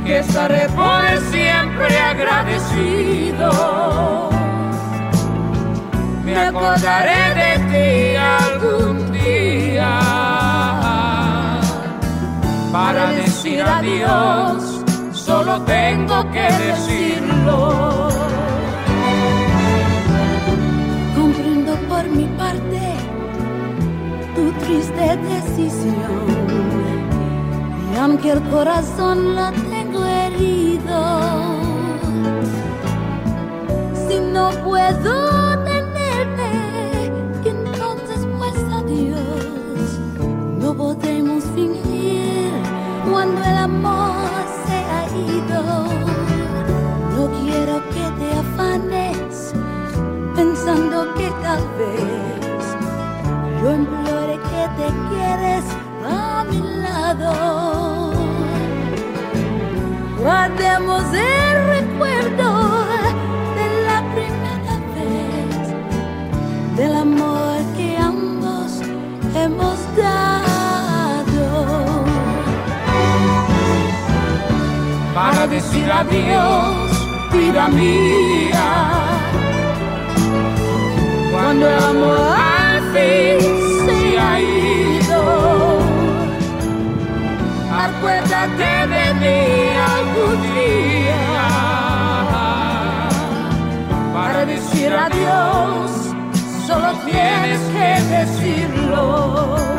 que estaré por siempre agradecido. Me acordaré de ti algún día para decir adiós, solo tengo que decirlo. Comprendo por mi parte tu triste decisión. Y aunque el corazón la si no puedo tenerme, entonces pues adiós. No podemos fingir cuando el amor se ha ido. No quiero que te afanes pensando que tal vez yo implore que te quieres a mi lado guardemos el recuerdo de la primera vez, del amor que ambos hemos dado. Para decir adiós, vida mía, cuando el amor al fin se ha ido, acuérdate de mí algún día para decir adiós, solo tienes que decirlo.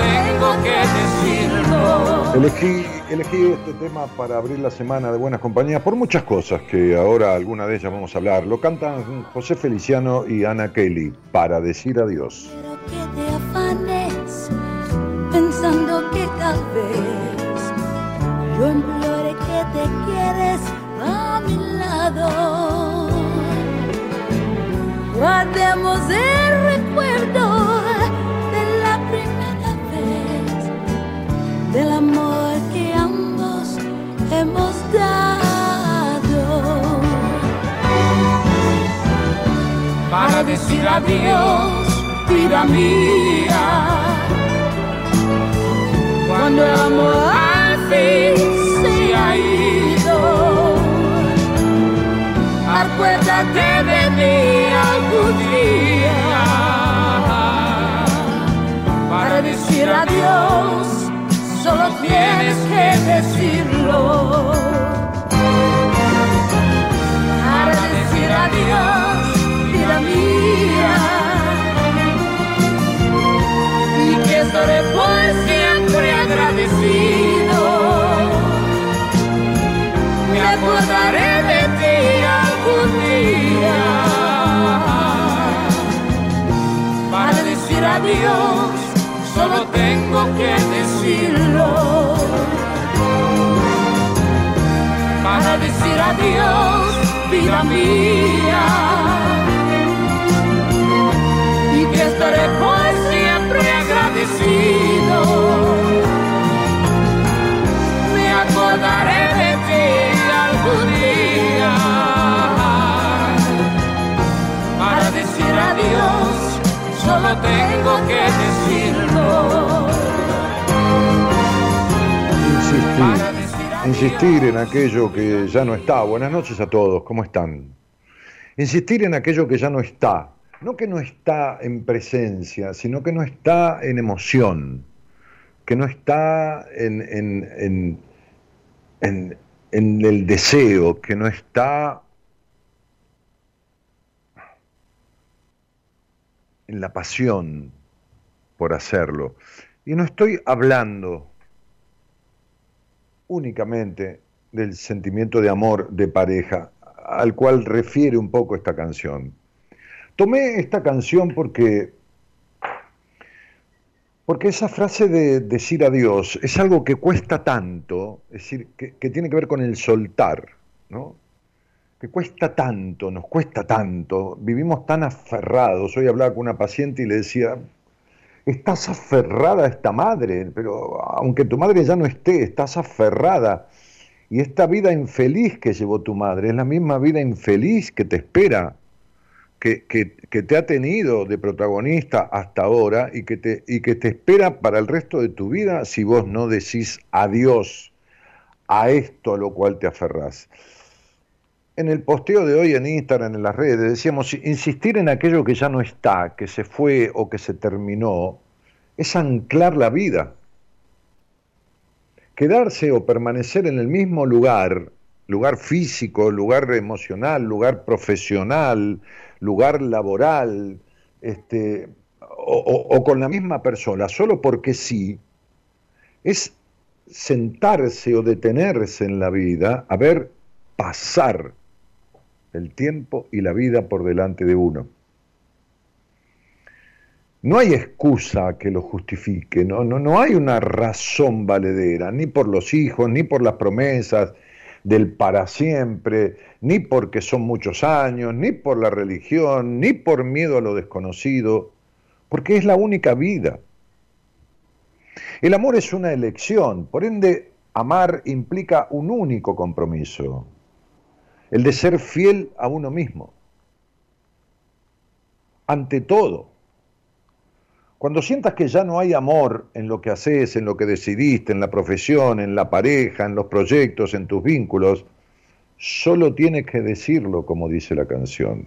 Tengo que decirlo. Elegí, elegí este tema para abrir la semana de Buenas Compañías por muchas cosas que ahora alguna de ellas vamos a hablar. Lo cantan José Feliciano y Ana Kelly para decir adiós. Decir adiós, vida mía, cuando el amor al fin se ha ido. Acuérdate de mí algún día para decir adiós, solo tienes que decirlo. Para decir adiós, y que estaré por siempre agradecido. Me acordaré de ti algún día para decir adiós, solo tengo que decirlo. Para decir adiós, vida mía, tengo que decirlo. Para Insistir, decir adiós. insistir en aquello que ya no está. Buenas noches a todos, ¿cómo están? Insistir en aquello que ya no está. No que no está en presencia, sino que no está en emoción, que no está en, en- en- en- el deseo, que no está en la pasión por hacerlo. Y no estoy hablando únicamente del sentimiento de amor de pareja, al cual refiere un poco esta canción. Tomé esta canción porque, porque esa frase de decir adiós es algo que cuesta tanto, es decir, que, que tiene que ver con el soltar, ¿no? Que cuesta tanto, nos cuesta tanto, vivimos tan aferrados. Hoy hablaba con una paciente y le decía, estás aferrada a esta madre, pero aunque tu madre ya no esté, estás aferrada. Y esta vida infeliz que llevó tu madre es la misma vida infeliz que te espera, que, que- te ha tenido de protagonista hasta ahora y que, te, y que te espera para el resto de tu vida si vos no decís adiós a esto a lo cual te aferrás. En el posteo de hoy en Instagram, en las redes, decíamos, insistir en aquello que ya no está, que se fue o que se terminó, es anclar la vida. Quedarse o permanecer en el mismo lugar, lugar físico, lugar emocional, lugar profesional, lugar laboral, este, o, con la misma persona, solo porque sí, es sentarse o detenerse en la vida a ver pasar el tiempo y la vida por delante de uno. No hay excusa que lo justifique, no, no, no hay una razón valedera, ni por los hijos, ni por las promesas del para siempre, ni porque son muchos años, ni por la religión, ni por miedo a lo desconocido, porque es la única vida. El amor es una elección, por ende, amar implica un único compromiso, el de ser fiel a uno mismo. Ante todo, cuando sientas que ya no hay amor en lo que haces, en lo que decidiste, en la profesión, en la pareja, en los proyectos, en tus vínculos, solo tienes que decirlo como dice la canción.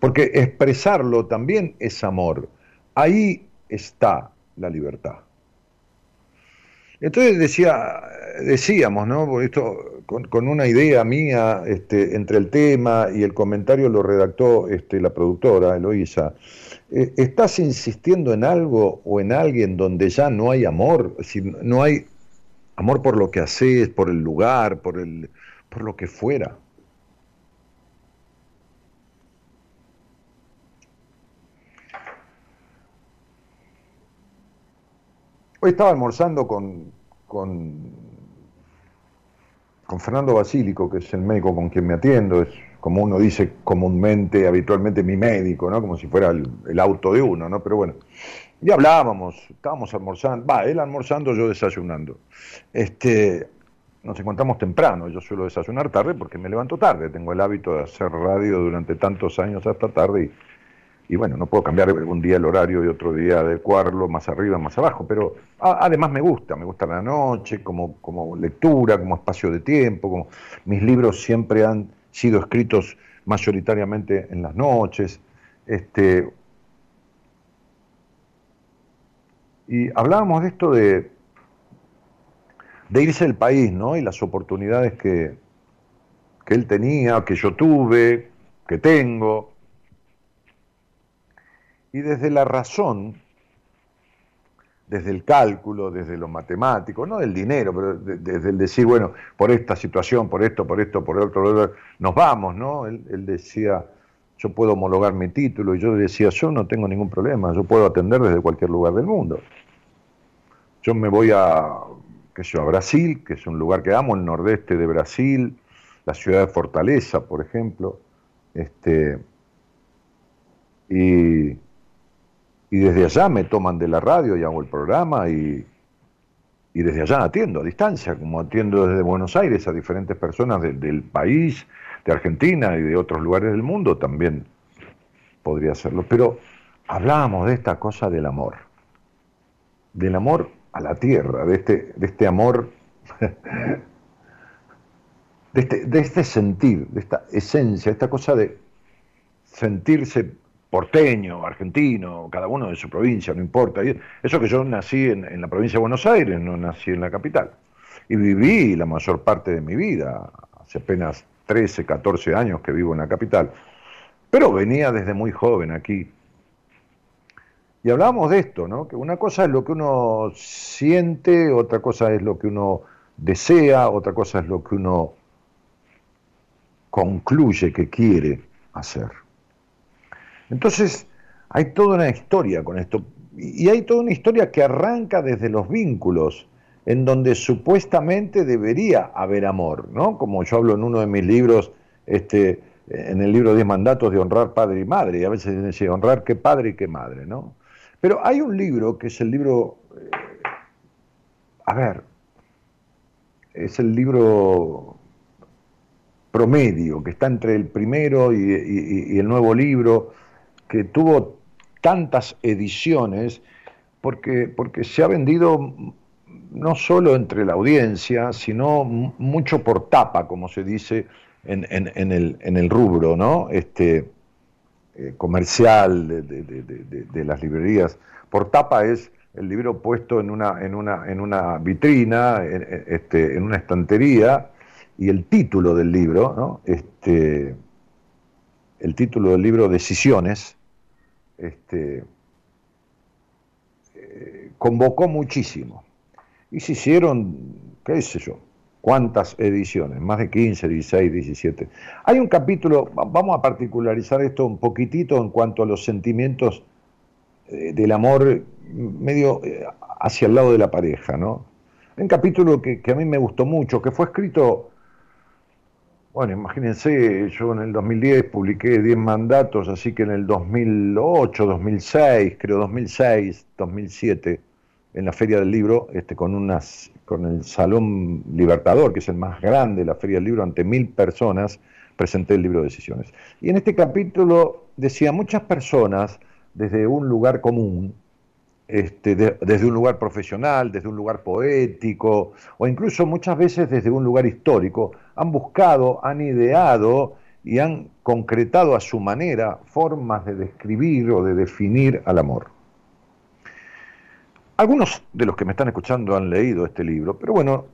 Porque expresarlo también es amor. Ahí está la libertad. Entonces decía, decíamos, ¿no? Esto, con, con una idea mía este, entre el tema y el comentario lo redactó este, la productora, Eloísa. Eh, ¿Estás insistiendo en algo o en alguien donde ya no hay amor? Decir, no hay amor por lo que haces, por el lugar, por, el, por lo que fuera. Hoy estaba almorzando con, con, con Fernando Basílico, que es el médico con quien me atiendo, es como uno dice comúnmente, habitualmente, mi médico, ¿no? Como si fuera el, auto de uno, ¿no? Pero bueno, ya hablábamos, estábamos almorzando, va, él almorzando, yo desayunando. Este, nos encontramos temprano, yo suelo desayunar tarde porque me levanto tarde, tengo el hábito de hacer radio durante tantos años hasta tarde y y bueno, no puedo cambiar un día el horario y otro día adecuarlo más arriba, más abajo, pero además me gusta, me gusta la noche como, como lectura, como espacio de tiempo, como mis libros siempre han sido escritos mayoritariamente en las noches. Este, y hablábamos de esto de, de irse del país, ¿no? Y las oportunidades que, que él tenía, que yo tuve, que tengo y desde la razón, desde el cálculo, desde lo matemático, no del dinero, pero desde el decir, bueno, por esta situación, por esto, por esto, por otro, nos vamos, ¿no? Él, decía, yo puedo homologar mi título, y yo decía, yo no tengo ningún problema, yo puedo atender desde cualquier lugar del mundo. Yo me voy a, qué sé yo, a Brasil, que es un lugar que amo, el nordeste de Brasil, la ciudad de Fortaleza, por ejemplo, este, y y desde allá me toman de la radio y hago el programa y, y desde allá atiendo a distancia, como atiendo desde Buenos Aires a diferentes personas del país, de Argentina y de otros lugares del mundo, también podría hacerlo. Pero hablábamos de esta cosa del amor, del amor a la tierra, de este, de este amor, de este, de este sentir, de esta esencia, esta cosa de sentirse porteño, argentino, cada uno de su provincia, no importa. Eso que yo nací en, la provincia de Buenos Aires, no nací en la capital. Y viví la mayor parte de mi vida, hace apenas 13, 14 años que vivo en la capital. Pero venía desde muy joven aquí. Y hablábamos de esto, ¿no? Que una cosa es lo que uno siente, otra cosa es lo que uno desea, otra cosa es lo que uno concluye que quiere hacer. Entonces, hay toda una historia con esto. Y hay toda una historia que arranca desde los vínculos, en donde supuestamente debería haber amor, ¿no? Como yo hablo en uno de mis libros, este, en el libro 10 mandatos de honrar padre y madre, y a veces dice honrar qué padre y qué madre, ¿no? Pero hay un libro que es el libro, eh, a ver, es el libro promedio, que está entre el primero y el nuevo libro, que tuvo tantas ediciones porque, porque se ha vendido no solo entre la audiencia, sino mucho por tapa, como se dice en, el, rubro ¿no? este, eh, comercial de, las librerías. Por tapa es el libro puesto en una, en una, en una vitrina, en, este, en una estantería, y el título del libro, ¿no? este, el título del libro Decisiones, este, eh, convocó muchísimo. Y se hicieron, qué sé yo, cuántas ediciones, más de 15, 16, 17. Hay un capítulo, vamos a particularizar esto un poquitito en cuanto a los sentimientos eh, del amor medio eh, hacia el lado de la pareja, ¿no? Un capítulo que, que, a mí me gustó mucho, que fue escrito bueno, imagínense, yo en el 2010 publiqué 10 mandatos, así que en el 2008, 2006, creo 2006, 2007, en la Feria del Libro, este, con, unas, con el Salón Libertador, que es el más grande de la Feria del Libro, ante mil personas, presenté el libro de decisiones. Y en este capítulo decía, muchas personas, desde un lugar común, este, desde un lugar profesional, desde un lugar poético, o incluso muchas veces desde un lugar histórico, han buscado, han ideado y han concretado a su manera formas de describir o de definir al amor. Algunos de los que me están escuchando han leído este libro, pero bueno,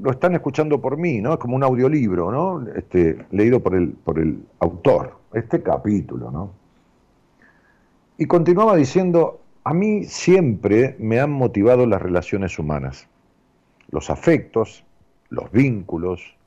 lo están escuchando por mí, ¿no? Es como un audiolibro, ¿no? Este, leído por el, por el autor, este capítulo, ¿no? Y continuaba diciendo, a mí siempre me han motivado las relaciones humanas, los afectos, los vínculos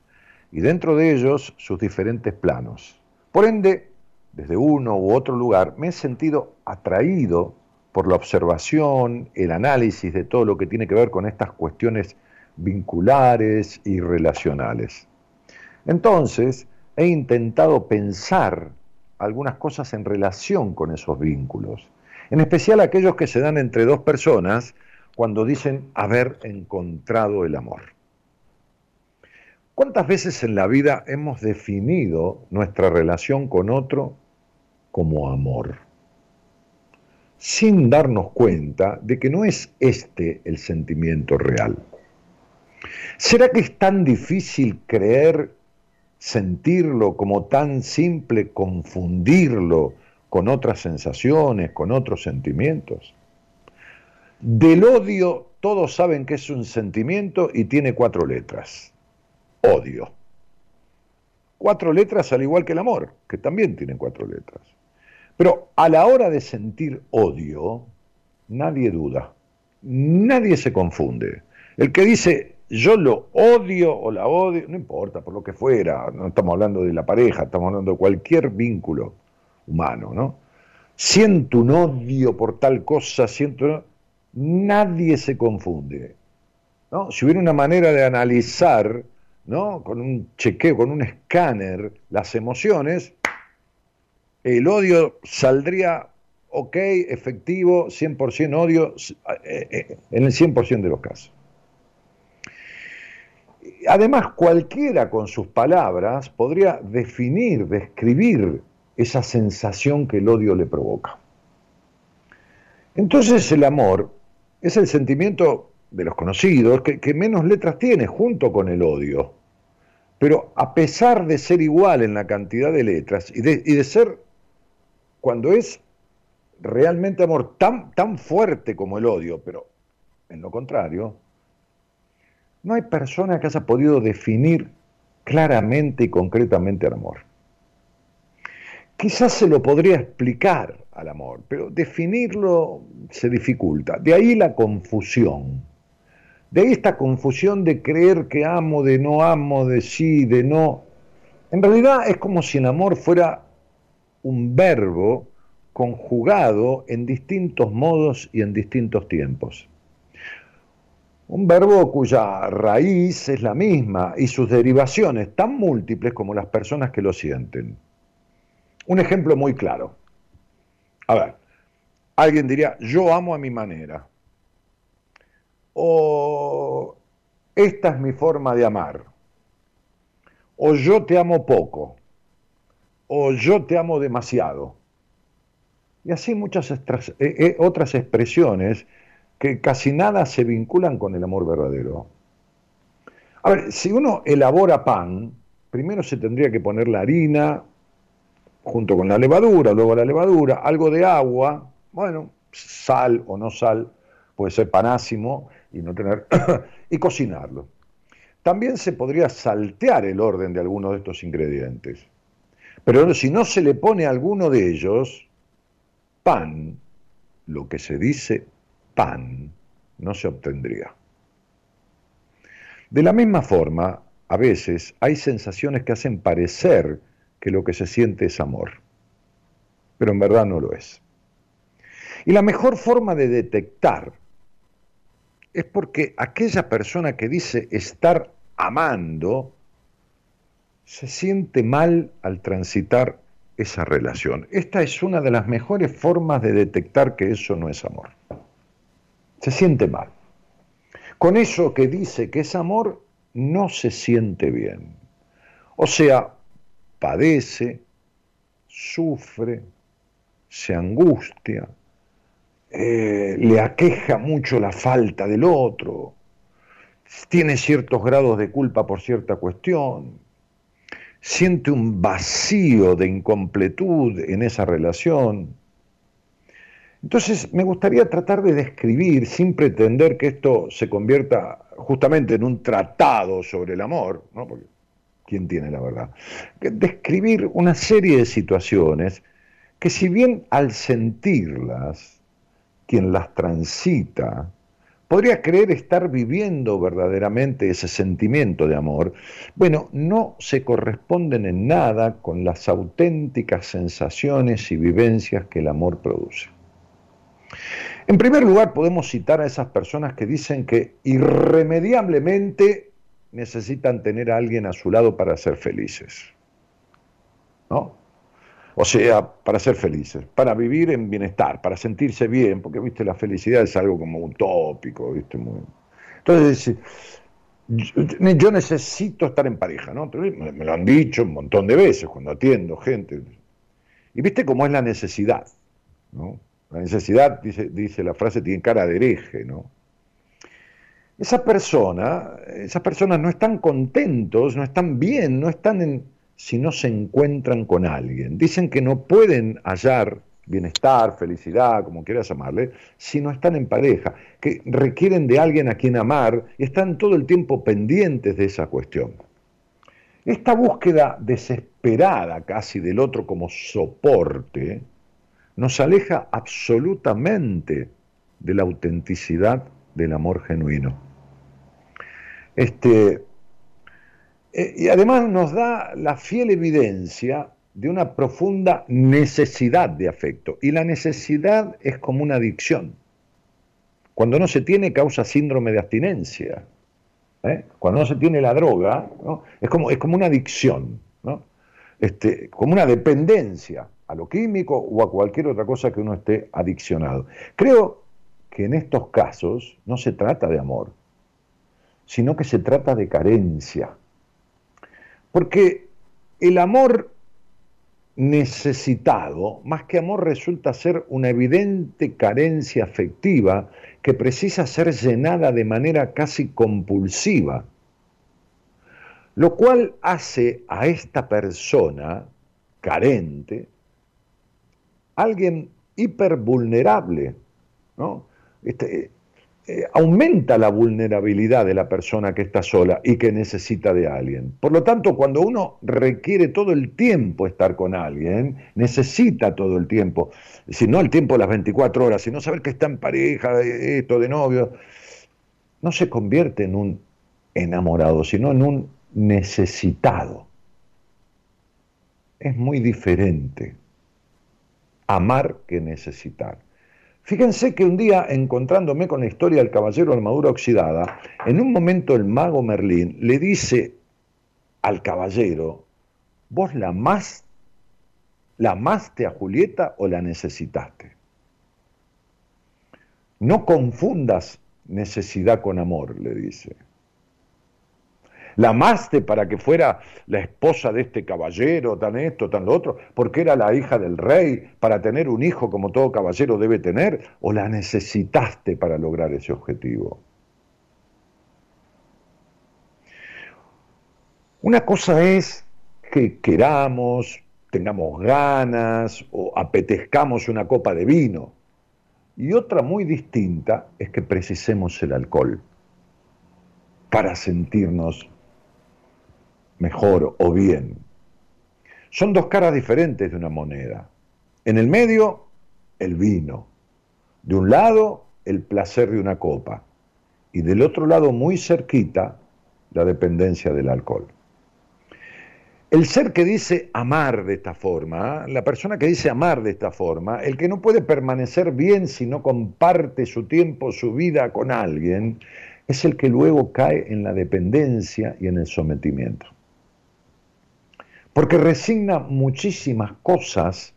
y dentro de ellos sus diferentes planos. Por ende, desde uno u otro lugar, me he sentido atraído por la observación, el análisis de todo lo que tiene que ver con estas cuestiones vinculares y relacionales. Entonces, he intentado pensar algunas cosas en relación con esos vínculos, en especial aquellos que se dan entre dos personas cuando dicen haber encontrado el amor. ¿Cuántas veces en la vida hemos definido nuestra relación con otro como amor? Sin darnos cuenta de que no es este el sentimiento real. ¿Será que es tan difícil creer, sentirlo como tan simple confundirlo con otras sensaciones, con otros sentimientos? Del odio todos saben que es un sentimiento y tiene cuatro letras. Odio. Cuatro letras al igual que el amor, que también tiene cuatro letras. Pero a la hora de sentir odio, nadie duda, nadie se confunde. El que dice yo lo odio o la odio, no importa por lo que fuera, no estamos hablando de la pareja, estamos hablando de cualquier vínculo humano, ¿no? Siento un odio por tal cosa, siento nadie se confunde. ¿no? Si hubiera una manera de analizar, ¿no? con un chequeo, con un escáner, las emociones, el odio saldría, ok, efectivo, 100% odio, eh, eh, en el 100% de los casos. Además, cualquiera con sus palabras podría definir, describir esa sensación que el odio le provoca. Entonces el amor es el sentimiento de los conocidos que, menos letras tiene junto con el odio. Pero a pesar de ser igual en la cantidad de letras y de, ser, cuando es realmente amor tan, tan fuerte como el odio, pero en lo contrario, no hay persona que haya podido definir claramente y concretamente el amor. Quizás se lo podría explicar al amor, pero definirlo se dificulta. De ahí la confusión. De esta confusión de creer que amo, de no amo, de sí, de no. En realidad es como si el amor fuera un verbo conjugado en distintos modos y en distintos tiempos. Un verbo cuya raíz es la misma y sus derivaciones tan múltiples como las personas que lo sienten. Un ejemplo muy claro. A ver, alguien diría, yo amo a mi manera. O esta es mi forma de amar. O yo te amo poco. O yo te amo demasiado. Y así muchas eh, eh, otras expresiones que casi nada se vinculan con el amor verdadero. A ver, si uno elabora pan, primero se tendría que poner la harina, junto con la levadura, luego la levadura, algo de agua, bueno, sal o no sal, puede ser panásimo y no tener y cocinarlo. También se podría saltear el orden de alguno de estos ingredientes. Pero si no se le pone alguno de ellos, pan, lo que se dice pan, no se obtendría. De la misma forma, a veces hay sensaciones que hacen parecer que lo que se siente es amor. Pero en verdad no lo es. Y la mejor forma de detectar es porque aquella persona que dice estar amando se siente mal al transitar esa relación. Esta es una de las mejores formas de detectar que eso no es amor. Se siente mal. Con eso que dice que es amor, no se siente bien. O sea, padece, sufre, se angustia, eh, le aqueja mucho la falta del otro, tiene ciertos grados de culpa por cierta cuestión, siente un vacío de incompletud en esa relación. Entonces me gustaría tratar de describir, sin pretender que esto se convierta justamente en un tratado sobre el amor, ¿no? quién tiene la verdad, describir una serie de situaciones que si bien al sentirlas, quien las transita, podría creer estar viviendo verdaderamente ese sentimiento de amor, bueno, no se corresponden en nada con las auténticas sensaciones y vivencias que el amor produce. En primer lugar, podemos citar a esas personas que dicen que irremediablemente necesitan tener a alguien a su lado para ser felices. ¿no? O sea, para ser felices, para vivir en bienestar, para sentirse bien, porque, viste, la felicidad es algo como utópico, viste. Entonces, yo necesito estar en pareja, ¿no? Me lo han dicho un montón de veces cuando atiendo gente. Y viste cómo es la necesidad, ¿no? La necesidad, dice, dice la frase, tiene cara de hereje, ¿no? Esa persona, esas personas no están contentos, no están bien, no están en, si no se encuentran con alguien. Dicen que no pueden hallar bienestar, felicidad, como quieras llamarle, si no están en pareja, que requieren de alguien a quien amar y están todo el tiempo pendientes de esa cuestión. Esta búsqueda desesperada casi del otro como soporte nos aleja absolutamente de la autenticidad del amor genuino. Este, eh, y además nos da la fiel evidencia de una profunda necesidad de afecto. Y la necesidad es como una adicción. Cuando no se tiene causa síndrome de abstinencia. ¿eh? Cuando no se tiene la droga, es, como, es como una adicción, este, como una dependencia a lo químico o a cualquier otra cosa que uno esté adiccionado. Creo que en estos casos no se trata de amor, sino que se trata de carencia. Porque el amor necesitado, más que amor, resulta ser una evidente carencia afectiva que precisa ser llenada de manera casi compulsiva, lo cual hace a esta persona carente alguien hipervulnerable, ¿no? Este, eh, aumenta la vulnerabilidad de la persona que está sola y que necesita de alguien. Por lo tanto, cuando uno requiere todo el tiempo estar con alguien, necesita todo el tiempo, si no el tiempo de las 24 horas, sino saber que está en pareja, esto, de novio, no se convierte en un enamorado, sino en un necesitado. Es muy diferente amar que necesitar. Fíjense que un día, encontrándome con la historia del caballero armadura oxidada, en un momento el mago Merlín le dice al caballero, ¿vos la más, la amaste a Julieta o la necesitaste? No confundas necesidad con amor, le dice. La amaste para que fuera la esposa de este caballero, tan esto, tan lo otro, porque era la hija del rey, para tener un hijo como todo caballero debe tener, o la necesitaste para lograr ese objetivo. Una cosa es que queramos, tengamos ganas o apetezcamos una copa de vino. Y otra muy distinta es que precisemos el alcohol para sentirnos mejor o bien. Son dos caras diferentes de una moneda. En el medio, el vino. De un lado, el placer de una copa. Y del otro lado, muy cerquita, la dependencia del alcohol. El ser que dice amar de esta forma, la persona que dice amar de esta forma, el que no puede permanecer bien si no comparte su tiempo, su vida con alguien, es el que luego cae en la dependencia y en el sometimiento porque resigna muchísimas cosas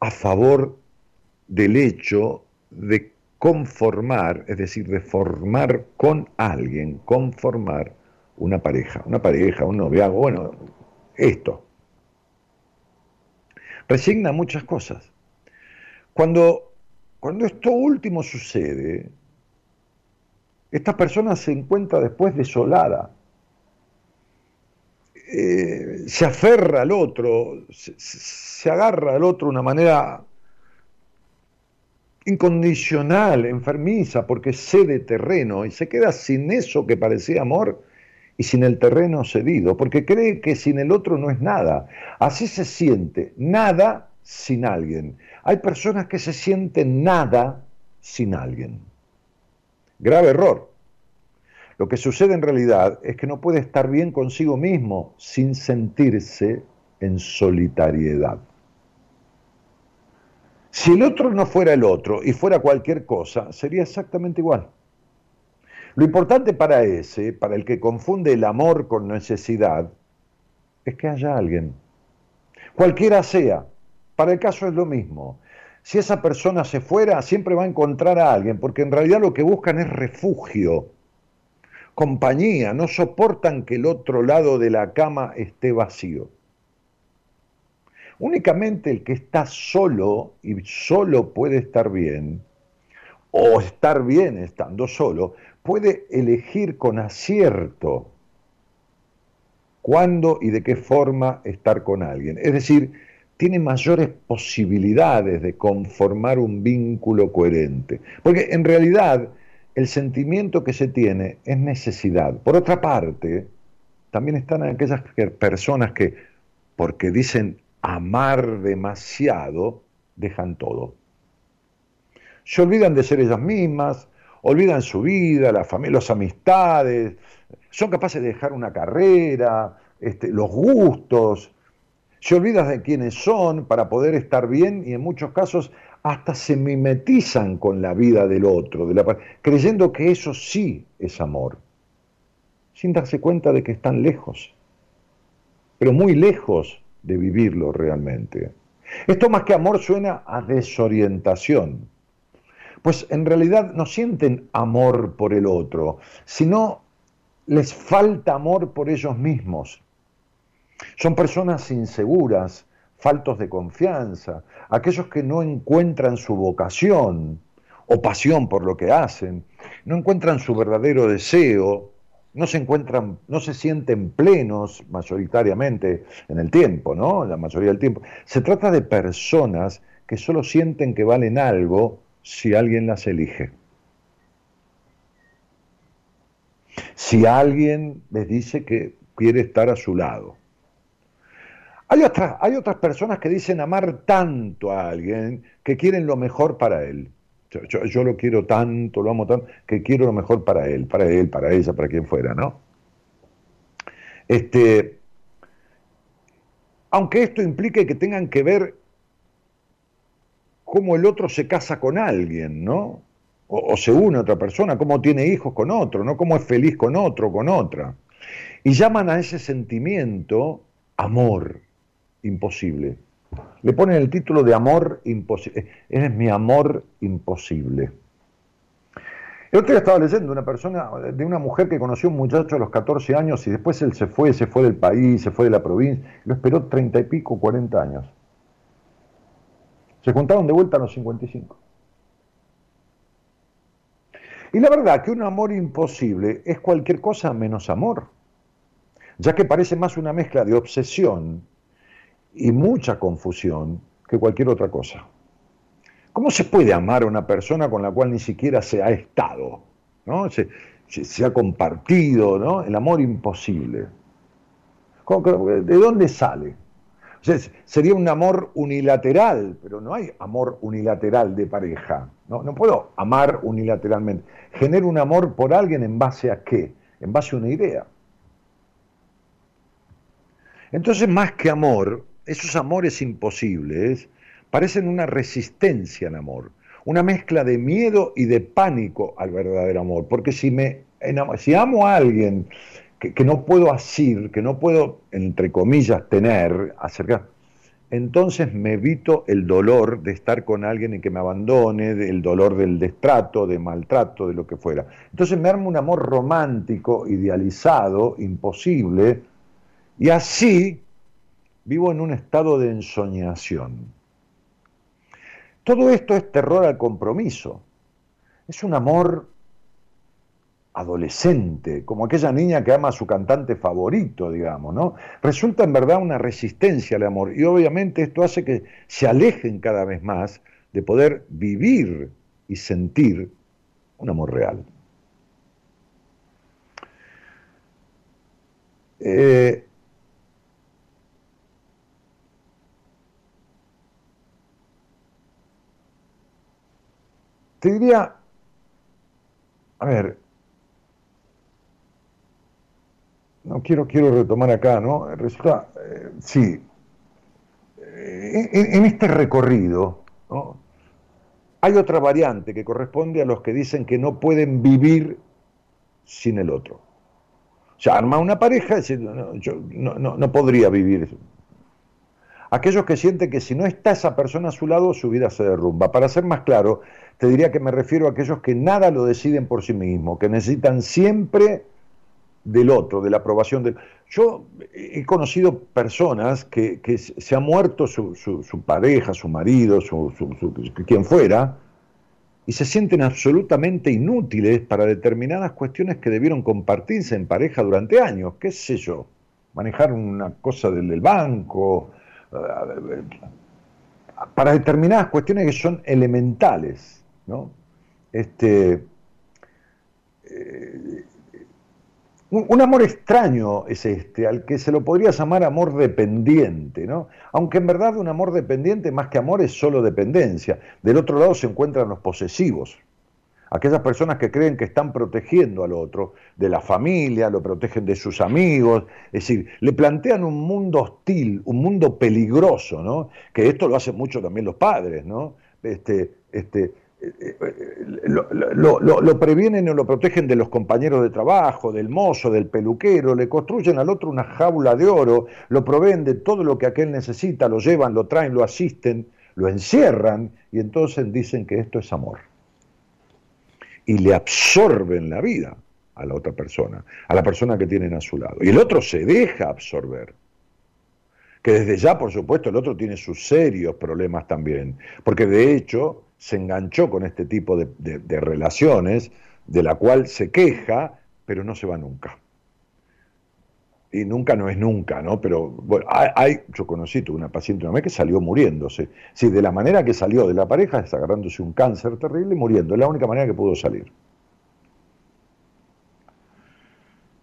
a favor del hecho de conformar, es decir, de formar con alguien, conformar una pareja, una pareja, un noviazgo, bueno, esto. Resigna muchas cosas. Cuando, cuando esto último sucede, esta persona se encuentra después desolada, eh, se aferra al otro, se, agarra al otro de una manera incondicional, enfermiza, porque cede terreno y se queda sin eso que parecía amor y sin el terreno cedido, porque cree que sin el otro no es nada. Así se siente, nada sin alguien. Hay personas que se sienten nada sin alguien. Grave error. Lo que sucede en realidad es que no puede estar bien consigo mismo sin sentirse en solitariedad. Si el otro no fuera el otro y fuera cualquier cosa, sería exactamente igual. Lo importante para ese, para el que confunde el amor con necesidad, es que haya alguien. Cualquiera sea, para el caso es lo mismo. Si esa persona se fuera, siempre va a encontrar a alguien, porque en realidad lo que buscan es refugio, compañía, no soportan que el otro lado de la cama esté vacío. Únicamente el que está solo y solo puede estar bien, o estar bien estando solo, puede elegir con acierto cuándo y de qué forma estar con alguien. Es decir, tiene mayores posibilidades de conformar un vínculo coherente. Porque en realidad el sentimiento que se tiene es necesidad. Por otra parte, también están aquellas personas que, porque dicen amar demasiado, dejan todo. Se olvidan de ser ellas mismas, olvidan su vida, la familia, las amistades, son capaces de dejar una carrera, este, los gustos, se olvidan de quiénes son para poder estar bien y en muchos casos hasta se mimetizan con la vida del otro, de la, creyendo que eso sí es amor, sin darse cuenta de que están lejos, pero muy lejos de vivirlo realmente. Esto más que amor suena a desorientación, pues en realidad no sienten amor por el otro, sino les falta amor por ellos mismos. Son personas inseguras, faltos de confianza, aquellos que no encuentran su vocación o pasión por lo que hacen, no encuentran su verdadero deseo, no se encuentran, no se sienten plenos mayoritariamente en el tiempo, ¿no? La mayoría del tiempo. Se trata de personas que solo sienten que valen algo si alguien las elige. Si alguien les dice que quiere estar a su lado. Hay, hay otras personas que dicen amar tanto a alguien que quieren lo mejor para él. Yo, lo quiero tanto, lo amo tanto, que quiero lo mejor para él, para él, para ella, para quien fuera, ¿no? Este, aunque esto implique que tengan que ver cómo el otro se casa con alguien, ¿no? O, o, se une a otra persona, cómo tiene hijos con otro, ¿no? Cómo es feliz con otro, con otra. Y llaman a ese sentimiento amor imposible. Le ponen el título de amor imposible. es mi amor imposible. El otro día estaba leyendo una persona, de una mujer que conoció a un muchacho a los 14 años y después él se fue, se fue del país, se fue de la provincia, lo esperó 30 y pico, 40 años. Se juntaron de vuelta a los 55. Y la verdad que un amor imposible es cualquier cosa menos amor, ya que parece más una mezcla de obsesión y mucha confusión que cualquier otra cosa. ¿Cómo se puede amar a una persona con la cual ni siquiera se ha estado? ¿no? Se, se, ha compartido, ¿no? El amor imposible. ¿De dónde sale? sería un amor unilateral, pero no hay amor unilateral de pareja. ¿no? no puedo amar unilateralmente. Genero un amor por alguien en base a qué? En base a una idea. Entonces, más que amor, esos amores imposibles parecen una resistencia al amor, una mezcla de miedo y de pánico al verdadero amor. Porque si, me, si amo a alguien que, no puedo asir, que no puedo, entre comillas, tener, acercar, entonces me evito el dolor de estar con alguien y que me abandone, el dolor del destrato, de maltrato, de lo que fuera. Entonces me armo un amor romántico, idealizado, imposible, y así Vivo en un estado de ensoñación. Todo esto es terror al compromiso. Es un amor adolescente, como aquella niña que ama a su cantante favorito, digamos, ¿no? Resulta en verdad una resistencia al amor y obviamente esto hace que se alejen cada vez más de poder vivir y sentir un amor real. Eh, Te diría, a ver, no quiero, quiero retomar acá, ¿no? Resulta, eh, sí, eh, en, este recorrido, ¿no? Hay otra variante que corresponde a los que dicen que no pueden vivir sin el otro. O sea, arma una pareja y dice, no, yo no, no, no podría vivir. aquellos que sienten que si no está esa persona a su lado, su vida se derrumba. Para ser más claro, te diría que me refiero a aquellos que nada lo deciden por sí mismos, que necesitan siempre del otro, de la aprobación del... Yo he conocido personas que, se ha muerto su, pareja, su marido, su, quien fuera, y se sienten absolutamente inútiles para determinadas cuestiones que debieron compartirse en pareja durante años, qué sé yo, manejar una cosa del, banco, eh, para determinadas cuestiones que son elementales, ¿no? Este, eh, un, amor extraño es este, al que se lo podría llamar amor dependiente, ¿no? Aunque en verdad un amor dependiente más que amor es solo dependencia. Del otro lado se encuentran los posesivos, aquellas personas que creen que están protegiendo al otro, de la familia, lo protegen de sus amigos, es decir, le plantean un mundo hostil, un mundo peligroso, ¿no? Que esto lo hacen mucho también los padres, ¿no? Este, este, lo, lo, previenen o lo protegen de los compañeros de trabajo, del mozo, del peluquero, le construyen al otro una jaula de oro, lo proveen de todo lo que aquel necesita, lo llevan, lo traen, lo asisten, lo encierran y entonces dicen que esto es amor. Y le absorben la vida a la otra persona, a la persona que tienen a su lado. Y el otro se deja absorber. Que desde ya, por supuesto, el otro tiene sus serios problemas también, porque de hecho se enganchó con este tipo de, relaciones, de la cual se queja, pero no se va nunca. Y nunca no es nunca, ¿no? Pero bueno, hay, yo conocí tuve una paciente una vez que salió muriéndose. Sí, de la manera que salió de la pareja es agarrándose un cáncer terrible y muriendo. Es la única manera que pudo salir.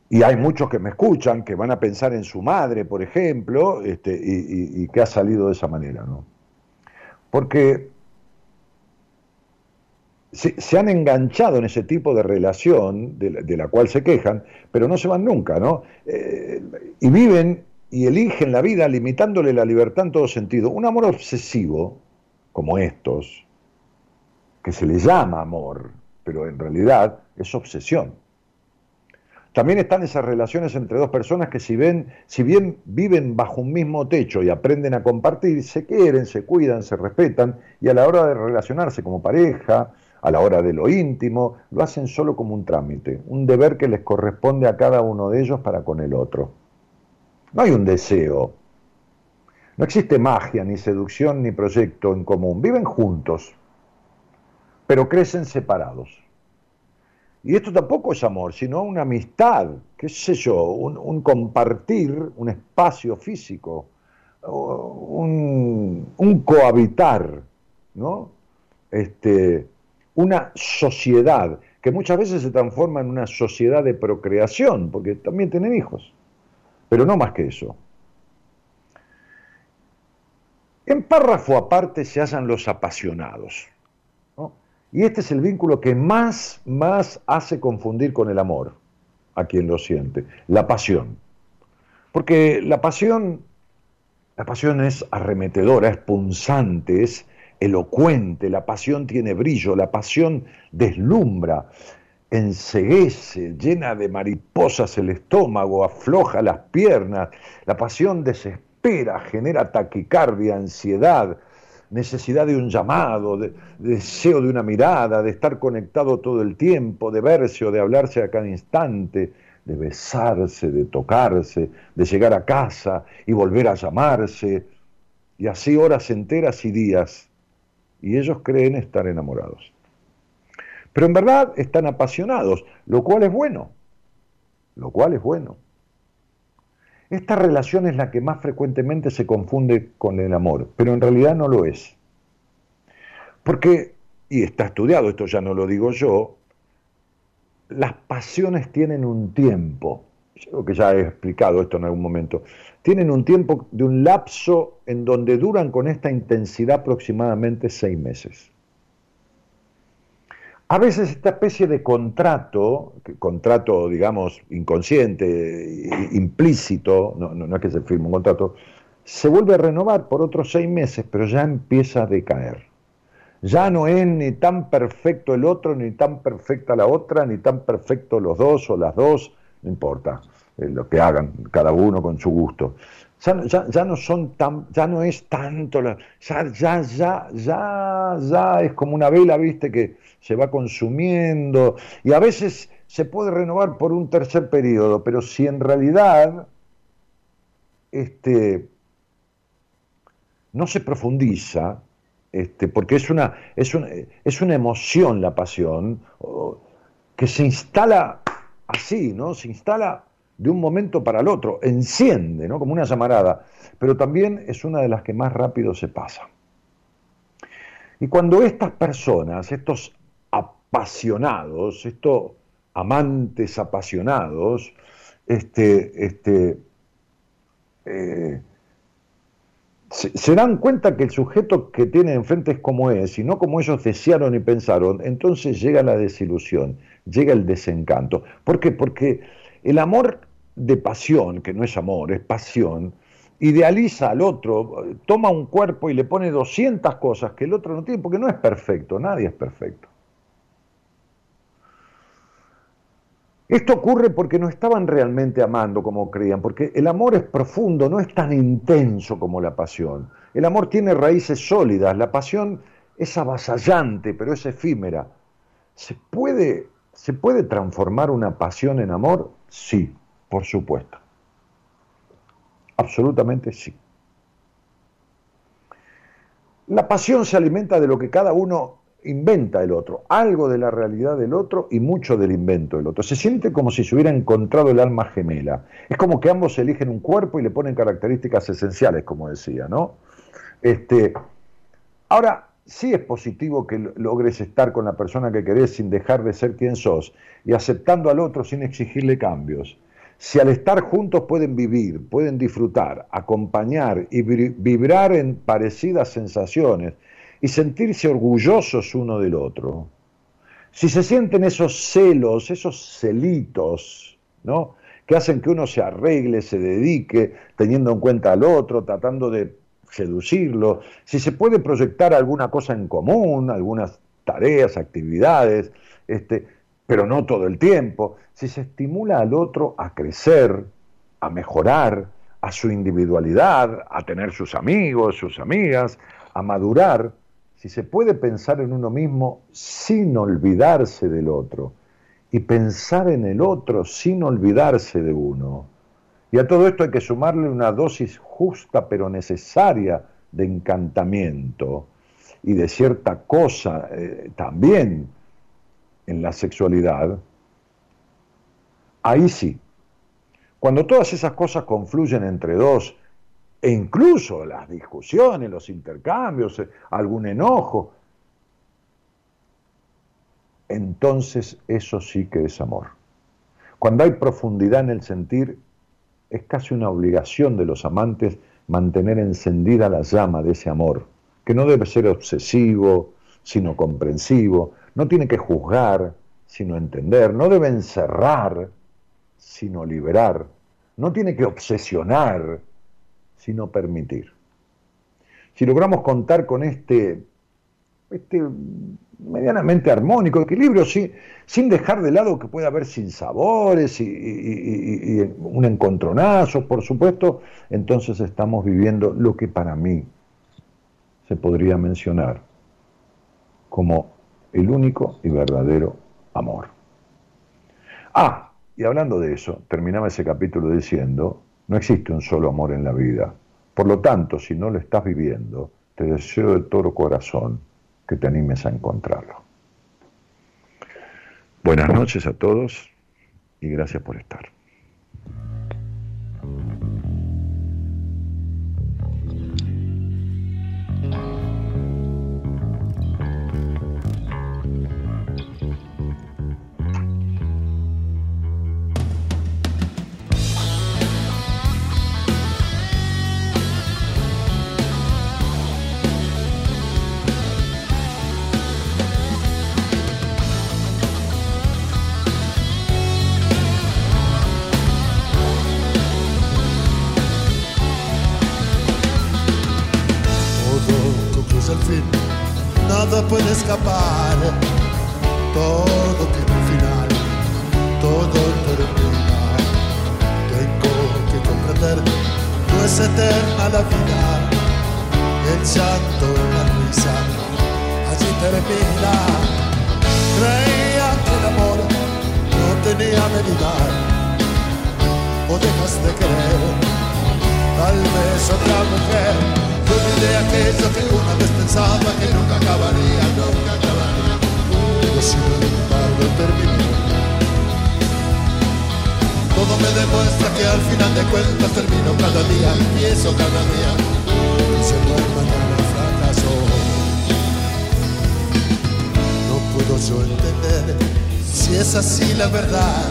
Y hay muchos que me escuchan, que van a pensar en su madre, por ejemplo, este, y, y que ha salido de esa manera, ¿no? Porque se, han enganchado en ese tipo de relación de la, cual se quejan, pero no se van nunca, ¿no? Eh, y viven y eligen la vida limitándole la libertad en todo sentido. Un amor obsesivo, como estos, que se le llama amor, pero en realidad es obsesión. También están esas relaciones entre dos personas que si, ven, si bien viven bajo un mismo techo y aprenden a compartir, se quieren, se cuidan, se respetan y a la hora de relacionarse como pareja, a la hora de lo íntimo, lo hacen solo como un trámite, un deber que les corresponde a cada uno de ellos para con el otro. No hay un deseo, no existe magia, ni seducción, ni proyecto en común. Viven juntos, pero crecen separados. Y esto tampoco es amor, sino una amistad, qué sé yo, un, compartir un espacio físico, un, un cohabitar, ¿no? Este, una sociedad que muchas veces se transforma en una sociedad de procreación, porque también tienen hijos, pero no más que eso. En párrafo aparte se hallan los apasionados. Y este es el vínculo que más, más hace confundir con el amor a quien lo siente, la pasión. Porque la pasión, la pasión es arremetedora, es punzante, es elocuente, la pasión tiene brillo, la pasión deslumbra, enseguece, llena de mariposas el estómago, afloja las piernas, la pasión desespera, genera taquicardia, ansiedad, necesidad de un llamado, de, deseo de una mirada, de estar conectado todo el tiempo, de verse o de hablarse a cada instante, de besarse, de tocarse, de llegar a casa y volver a llamarse, y así horas enteras y días y ellos creen estar enamorados. Pero en verdad están apasionados, lo cual es bueno, lo cual es bueno. Esta relación es la que más frecuentemente se confunde con el amor, pero en realidad no lo es. Porque, y está estudiado, esto ya no lo digo yo, las pasiones tienen un tiempo, creo que ya he explicado esto en algún momento, tienen un tiempo de un lapso en donde duran con esta intensidad aproximadamente seis meses. A veces esta especie de contrato, contrato digamos inconsciente, implícito, no, no, es que se firme un contrato, se vuelve a renovar por otros seis meses, pero ya empieza a decaer. Ya no es ni tan perfecto el otro, ni tan perfecta la otra, ni tan perfecto los dos o las dos, no importa. Eh, lo que hagan, cada uno con su gusto. Ya, no son tan, ya no es tanto, la, ya, ya, ya, ya, ya es como una vela, viste, que se va consumiendo y a veces se puede renovar por un tercer periodo, pero si en realidad este, no se profundiza, este, porque es una, es, es una emoción la pasión, que se instala así, ¿no? Se instala de un momento para el otro, enciende, ¿no? Como una llamarada, pero también es una de las que más rápido se pasa. Y cuando estas personas, estos apasionados, estos amantes apasionados, este, este, eh, se, dan cuenta que el sujeto que tiene enfrente es como es y no como ellos desearon y pensaron, entonces llega la desilusión, llega el desencanto. ¿Por qué? Porque el amor de pasión, que no es amor, es pasión, idealiza al otro, toma un cuerpo y le pone 200 cosas que el otro no tiene, porque no es perfecto, nadie es perfecto. Esto ocurre porque no estaban realmente amando como creían, porque el amor es profundo, no es tan intenso como la pasión. El amor tiene raíces sólidas, la pasión es avasallante, pero es efímera. ¿Se puede, ¿Se puede transformar una pasión en amor? Sí, por supuesto. Absolutamente sí. La pasión se alimenta de lo que cada uno inventa el otro, algo de la realidad del otro y mucho del invento del otro. Se siente como si se hubiera encontrado el alma gemela. Es como que ambos eligen un cuerpo y le ponen características esenciales, como decía, ¿no? Este, ahora, sí es positivo que logres estar con la persona que querés sin dejar de ser quien sos y aceptando al otro sin exigirle cambios. Si al estar juntos pueden vivir, pueden disfrutar, acompañar y vibrar en parecidas sensaciones, y sentirse orgullosos uno del otro. Si se sienten esos celos, esos celitos, ¿no? que hacen que uno se arregle, se dedique, teniendo en cuenta al otro, tratando de seducirlo, si se puede proyectar alguna cosa en común, algunas tareas, actividades, este, pero no todo el tiempo, si se estimula al otro a crecer, a mejorar, a su individualidad, a tener sus amigos, sus amigas, a madurar, si se puede pensar en uno mismo sin olvidarse del otro y pensar en el otro sin olvidarse de uno. Y a todo esto hay que sumarle una dosis justa pero necesaria de encantamiento y de cierta cosa eh, también en la sexualidad. Ahí sí. Cuando todas esas cosas confluyen entre dos e incluso las discusiones, los intercambios, eh, algún enojo, entonces eso sí que es amor. Cuando hay profundidad en el sentir, es casi una obligación de los amantes mantener encendida la llama de ese amor, que no debe ser obsesivo, sino comprensivo, no tiene que juzgar, sino entender, no debe encerrar, sino liberar, no tiene que obsesionar, sino permitir. Si logramos contar con este, este medianamente armónico equilibrio, sin dejar de lado que puede haber sinsabores y, y, y un encontronazo, por supuesto, entonces estamos viviendo lo que para mí se podría mencionar como el único y verdadero amor. Ah, y hablando de eso, terminaba ese capítulo diciendo, no existe un solo amor en la vida. Por lo tanto, si no lo estás viviendo, te deseo de todo corazón que te animes a encontrarlo. Buenas noches a todos y gracias por estar. dejar escapar todo tiene un final, todo termina. Tengo que comprender, no es eterna la vida, el llanto, la risa, allí termina. Creía que el amor no tenía medida, o dejas de creer, tal vez otra mujer. Olvidé aquello que una vez pensaba que nunca acabaría, nunca acabaría, pero sin embargo terminó. Todo me demuestra que al final de cuentas termino cada día, empiezo cada día. Y se mañana fracaso. No puedo yo entender si es así la verdad.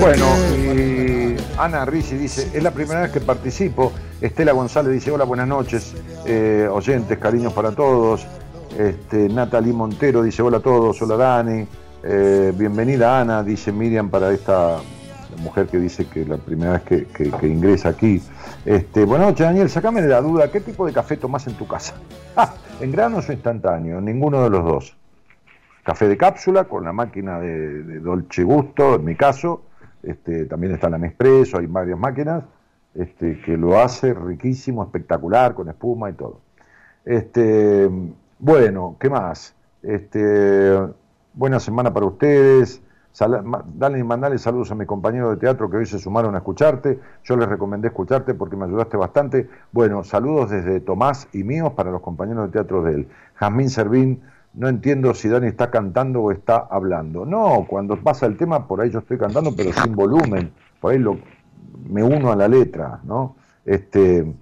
Bueno, y Ana Ricci dice, es la primera vez que participo. Estela González dice, hola, buenas noches, eh, oyentes, cariños para todos. Este, Natalie Montero dice, hola a todos, hola Dani. Eh, bienvenida Ana, dice Miriam para esta mujer que dice que la primera vez que, ingresa aquí. Este, buenas noches, Daniel, sacame de la duda, ¿qué tipo de café tomas en tu casa? Ah, en granos o instantáneo, ninguno de los dos. Café de cápsula con la máquina de, Dolce Gusto, en mi caso, este, también está la Nespresso, hay varias máquinas, este, que lo hace riquísimo, espectacular, con espuma y todo. Este, bueno, ¿qué más? Este, buena semana para ustedes. Dale y mandale saludos a mis compañeros de teatro que hoy se sumaron a escucharte. Yo les recomendé escucharte porque me ayudaste bastante. Bueno, saludos desde Tomás y míos para los compañeros de teatro de él. Jazmín Servín, no entiendo si Dani está cantando o está hablando. No, cuando pasa el tema, por ahí yo estoy cantando, pero sin volumen. Por ahí lo, me uno a la letra, ¿no? Este.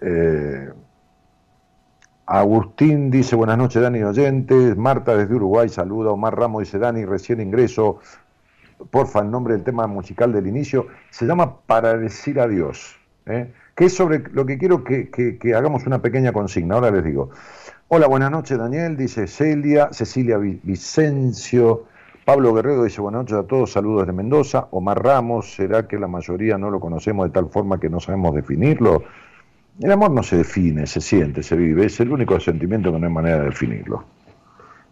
Eh, Agustín dice buenas noches Dani oyentes, Marta desde Uruguay saluda, Omar Ramos dice Dani recién ingreso, porfa el nombre del tema musical del inicio, se llama Para decir adiós, ¿eh? que es sobre lo que quiero que, que, hagamos una pequeña consigna, ahora les digo. Hola, buenas noches Daniel, dice Celia, Cecilia Vicencio, Pablo Guerrero dice buenas noches a todos, saludos de Mendoza, Omar Ramos, ¿será que la mayoría no lo conocemos de tal forma que no sabemos definirlo? El amor no se define, se siente, se vive, es el único sentimiento que no hay manera de definirlo.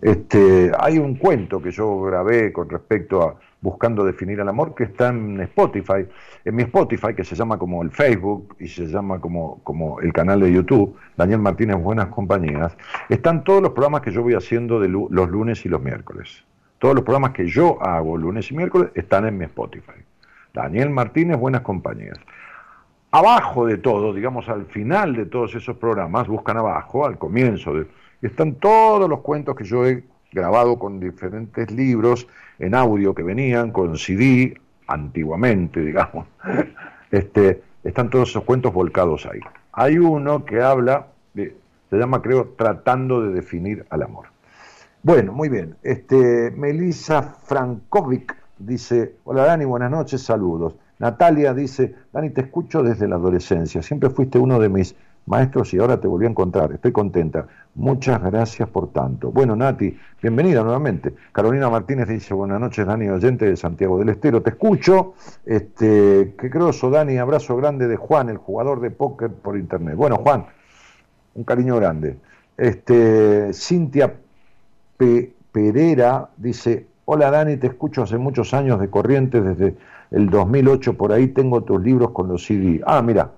Este, hay un cuento que yo grabé con respecto a buscando definir el amor que está en Spotify, en mi Spotify que se llama como el Facebook y se llama como, como el canal de YouTube, Daniel Martínez Buenas Compañías, están todos los programas que yo voy haciendo de los lunes y los miércoles. Todos los programas que yo hago lunes y miércoles están en mi Spotify. Daniel Martínez Buenas Compañías abajo de todo, digamos al final de todos esos programas, buscan abajo, al comienzo, de, están todos los cuentos que yo he grabado con diferentes libros en audio que venían, con CD, antiguamente, digamos. Este, están todos esos cuentos volcados ahí. Hay uno que habla, se llama creo, Tratando de definir al amor. Bueno, muy bien. Este, Melissa Frankovic dice, hola Dani, buenas noches, saludos. Natalia dice, Dani, te escucho desde la adolescencia, siempre fuiste uno de mis maestros y ahora te volví a encontrar, estoy contenta. Muchas gracias por tanto. Bueno, Nati, bienvenida nuevamente. Carolina Martínez dice, buenas noches, Dani, oyente de Santiago del Estero, te escucho. Este, qué groso, Dani, abrazo grande de Juan, el jugador de póker por internet. Bueno, Juan, un cariño grande. Este, Cintia Pereira dice, hola Dani, te escucho hace muchos años de Corrientes desde el 2008, por ahí tengo tus libros con los CD. Ah, mira.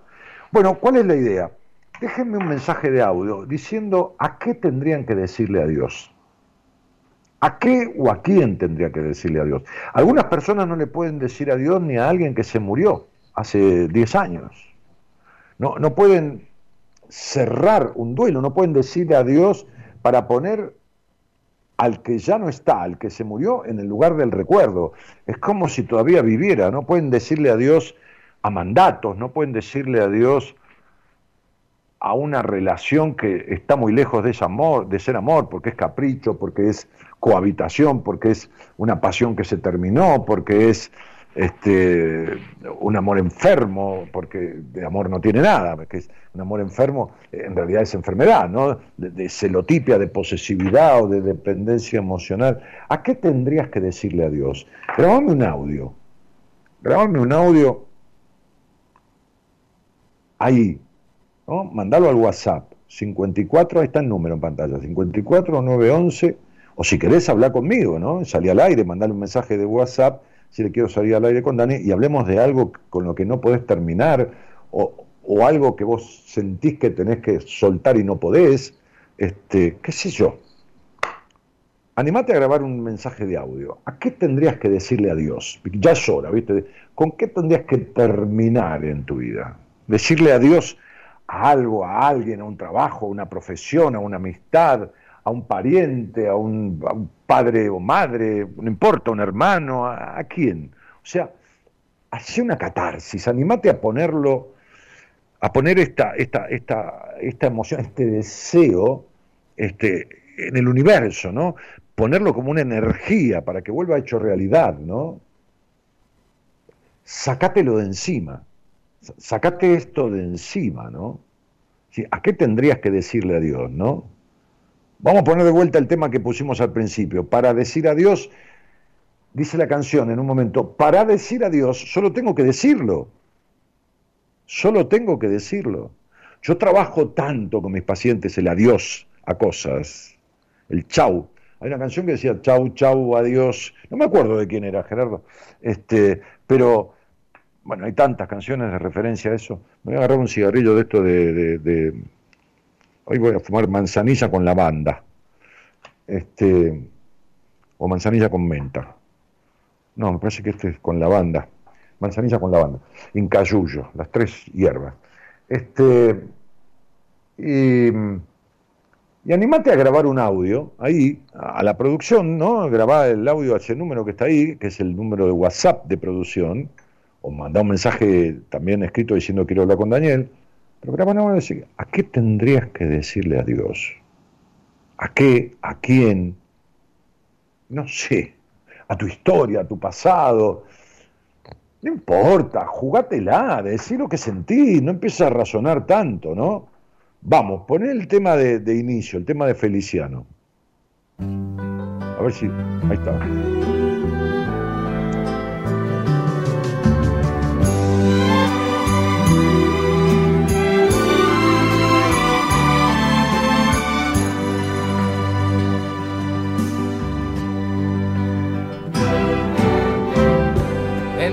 Bueno, ¿cuál es la idea? Déjenme un mensaje de audio diciendo a qué tendrían que decirle a Dios. ¿A qué o a quién tendría que decirle a Dios? Algunas personas no le pueden decir a Dios ni a alguien que se murió hace 10 años. No, no pueden cerrar un duelo, no pueden decirle a Dios para poner al que ya no está, al que se murió en el lugar del recuerdo. Es como si todavía viviera, no pueden decirle a Dios a mandatos, no pueden decirle a Dios a una relación que está muy lejos de ese amor, de ser amor, porque es capricho, porque es cohabitación, porque es una pasión que se terminó, porque es este, un amor enfermo, porque de amor no tiene nada, porque es un amor enfermo, en realidad es enfermedad, ¿no? De, celotipia, de posesividad o de dependencia emocional. ¿A qué tendrías que decirle a Dios? Grabame un audio, grabame un audio ahí, ¿no? Mandalo al WhatsApp, 54, ahí está el número en pantalla, 54 911, o si querés hablar conmigo, ¿no? Salí al aire, mandale un mensaje de WhatsApp si le quiero salir al aire con Dani y hablemos de algo con lo que no podés terminar o, o algo que vos sentís que tenés que soltar y no podés, este, qué sé yo. Animate a grabar un mensaje de audio. ¿A qué tendrías que decirle a Dios? Ya es hora, ¿viste? ¿Con qué tendrías que terminar en tu vida? Decirle a Dios a algo, a alguien, a un trabajo, a una profesión, a una amistad, a un pariente, a un, padre o madre, no importa, un hermano, a, quién. O sea, hace una catarsis, animate a ponerlo, a poner esta, esta, esta, esta emoción, este deseo este, en el universo, ¿no? ponerlo como una energía para que vuelva hecho realidad, ¿no? Sacátelo de encima, sacate esto de encima, ¿no? ¿A qué tendrías que decirle a Dios, no? Vamos a poner de vuelta el tema que pusimos al principio. Para decir a Dios, dice la canción en un momento, para decir a Dios solo tengo que decirlo. Solo tengo que decirlo. Yo trabajo tanto con mis pacientes el adiós a cosas, el chau, hay una canción que decía chau, chau, adiós. No me acuerdo de quién era, Gerardo. Este, pero, bueno, hay tantas canciones de referencia a eso. Me voy a agarrar un cigarrillo de esto de, hoy voy a fumar manzanilla con lavanda. Este, o manzanilla con menta. No, me parece que este es con lavanda. Manzanilla con lavanda. Incayuyo, las tres hierbas. Este, y y animate a grabar un audio ahí, a la producción, ¿no? Grabá el audio a ese número que está ahí, que es el número de WhatsApp de producción, o mandá un mensaje también escrito diciendo quiero hablar con Daniel, pero un audio y ¿a qué tendrías que decirle a Dios? ¿A qué? ¿A quién? No sé, a tu historia, a tu pasado. No importa, jugátela, decí lo que sentís, no empieces a razonar tanto, ¿no? Vamos, poné el tema de, de, inicio, el tema de Feliciano. A ver si. Ahí está.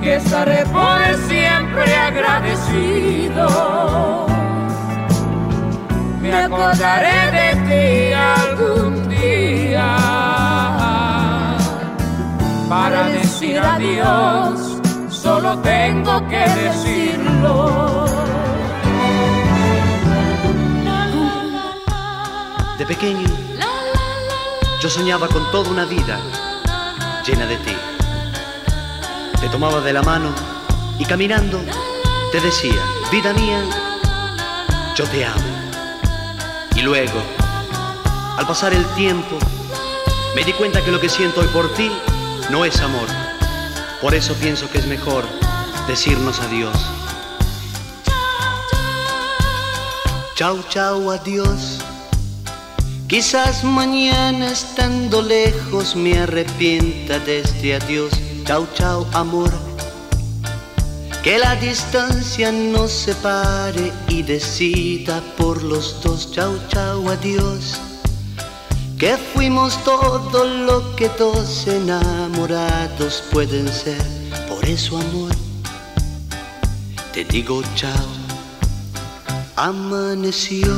que estaré por siempre agradecido. Me acordaré de ti algún día para decir adiós, solo tengo que decirlo. De pequeño, yo soñaba con toda una vida llena de ti te tomaba de la mano y caminando te decía, vida mía, yo te amo. Y luego, al pasar el tiempo, me di cuenta que lo que siento hoy por ti no es amor. Por eso pienso que es mejor decirnos adiós. Chau, chau, adiós. Quizás mañana estando lejos me arrepienta de este adiós Chau, chau, amor. Que la distancia nos separe y decida por los dos. Chau, chau, adiós. Que fuimos todo lo que dos enamorados pueden ser. Por eso, amor, te digo chao. Amaneció.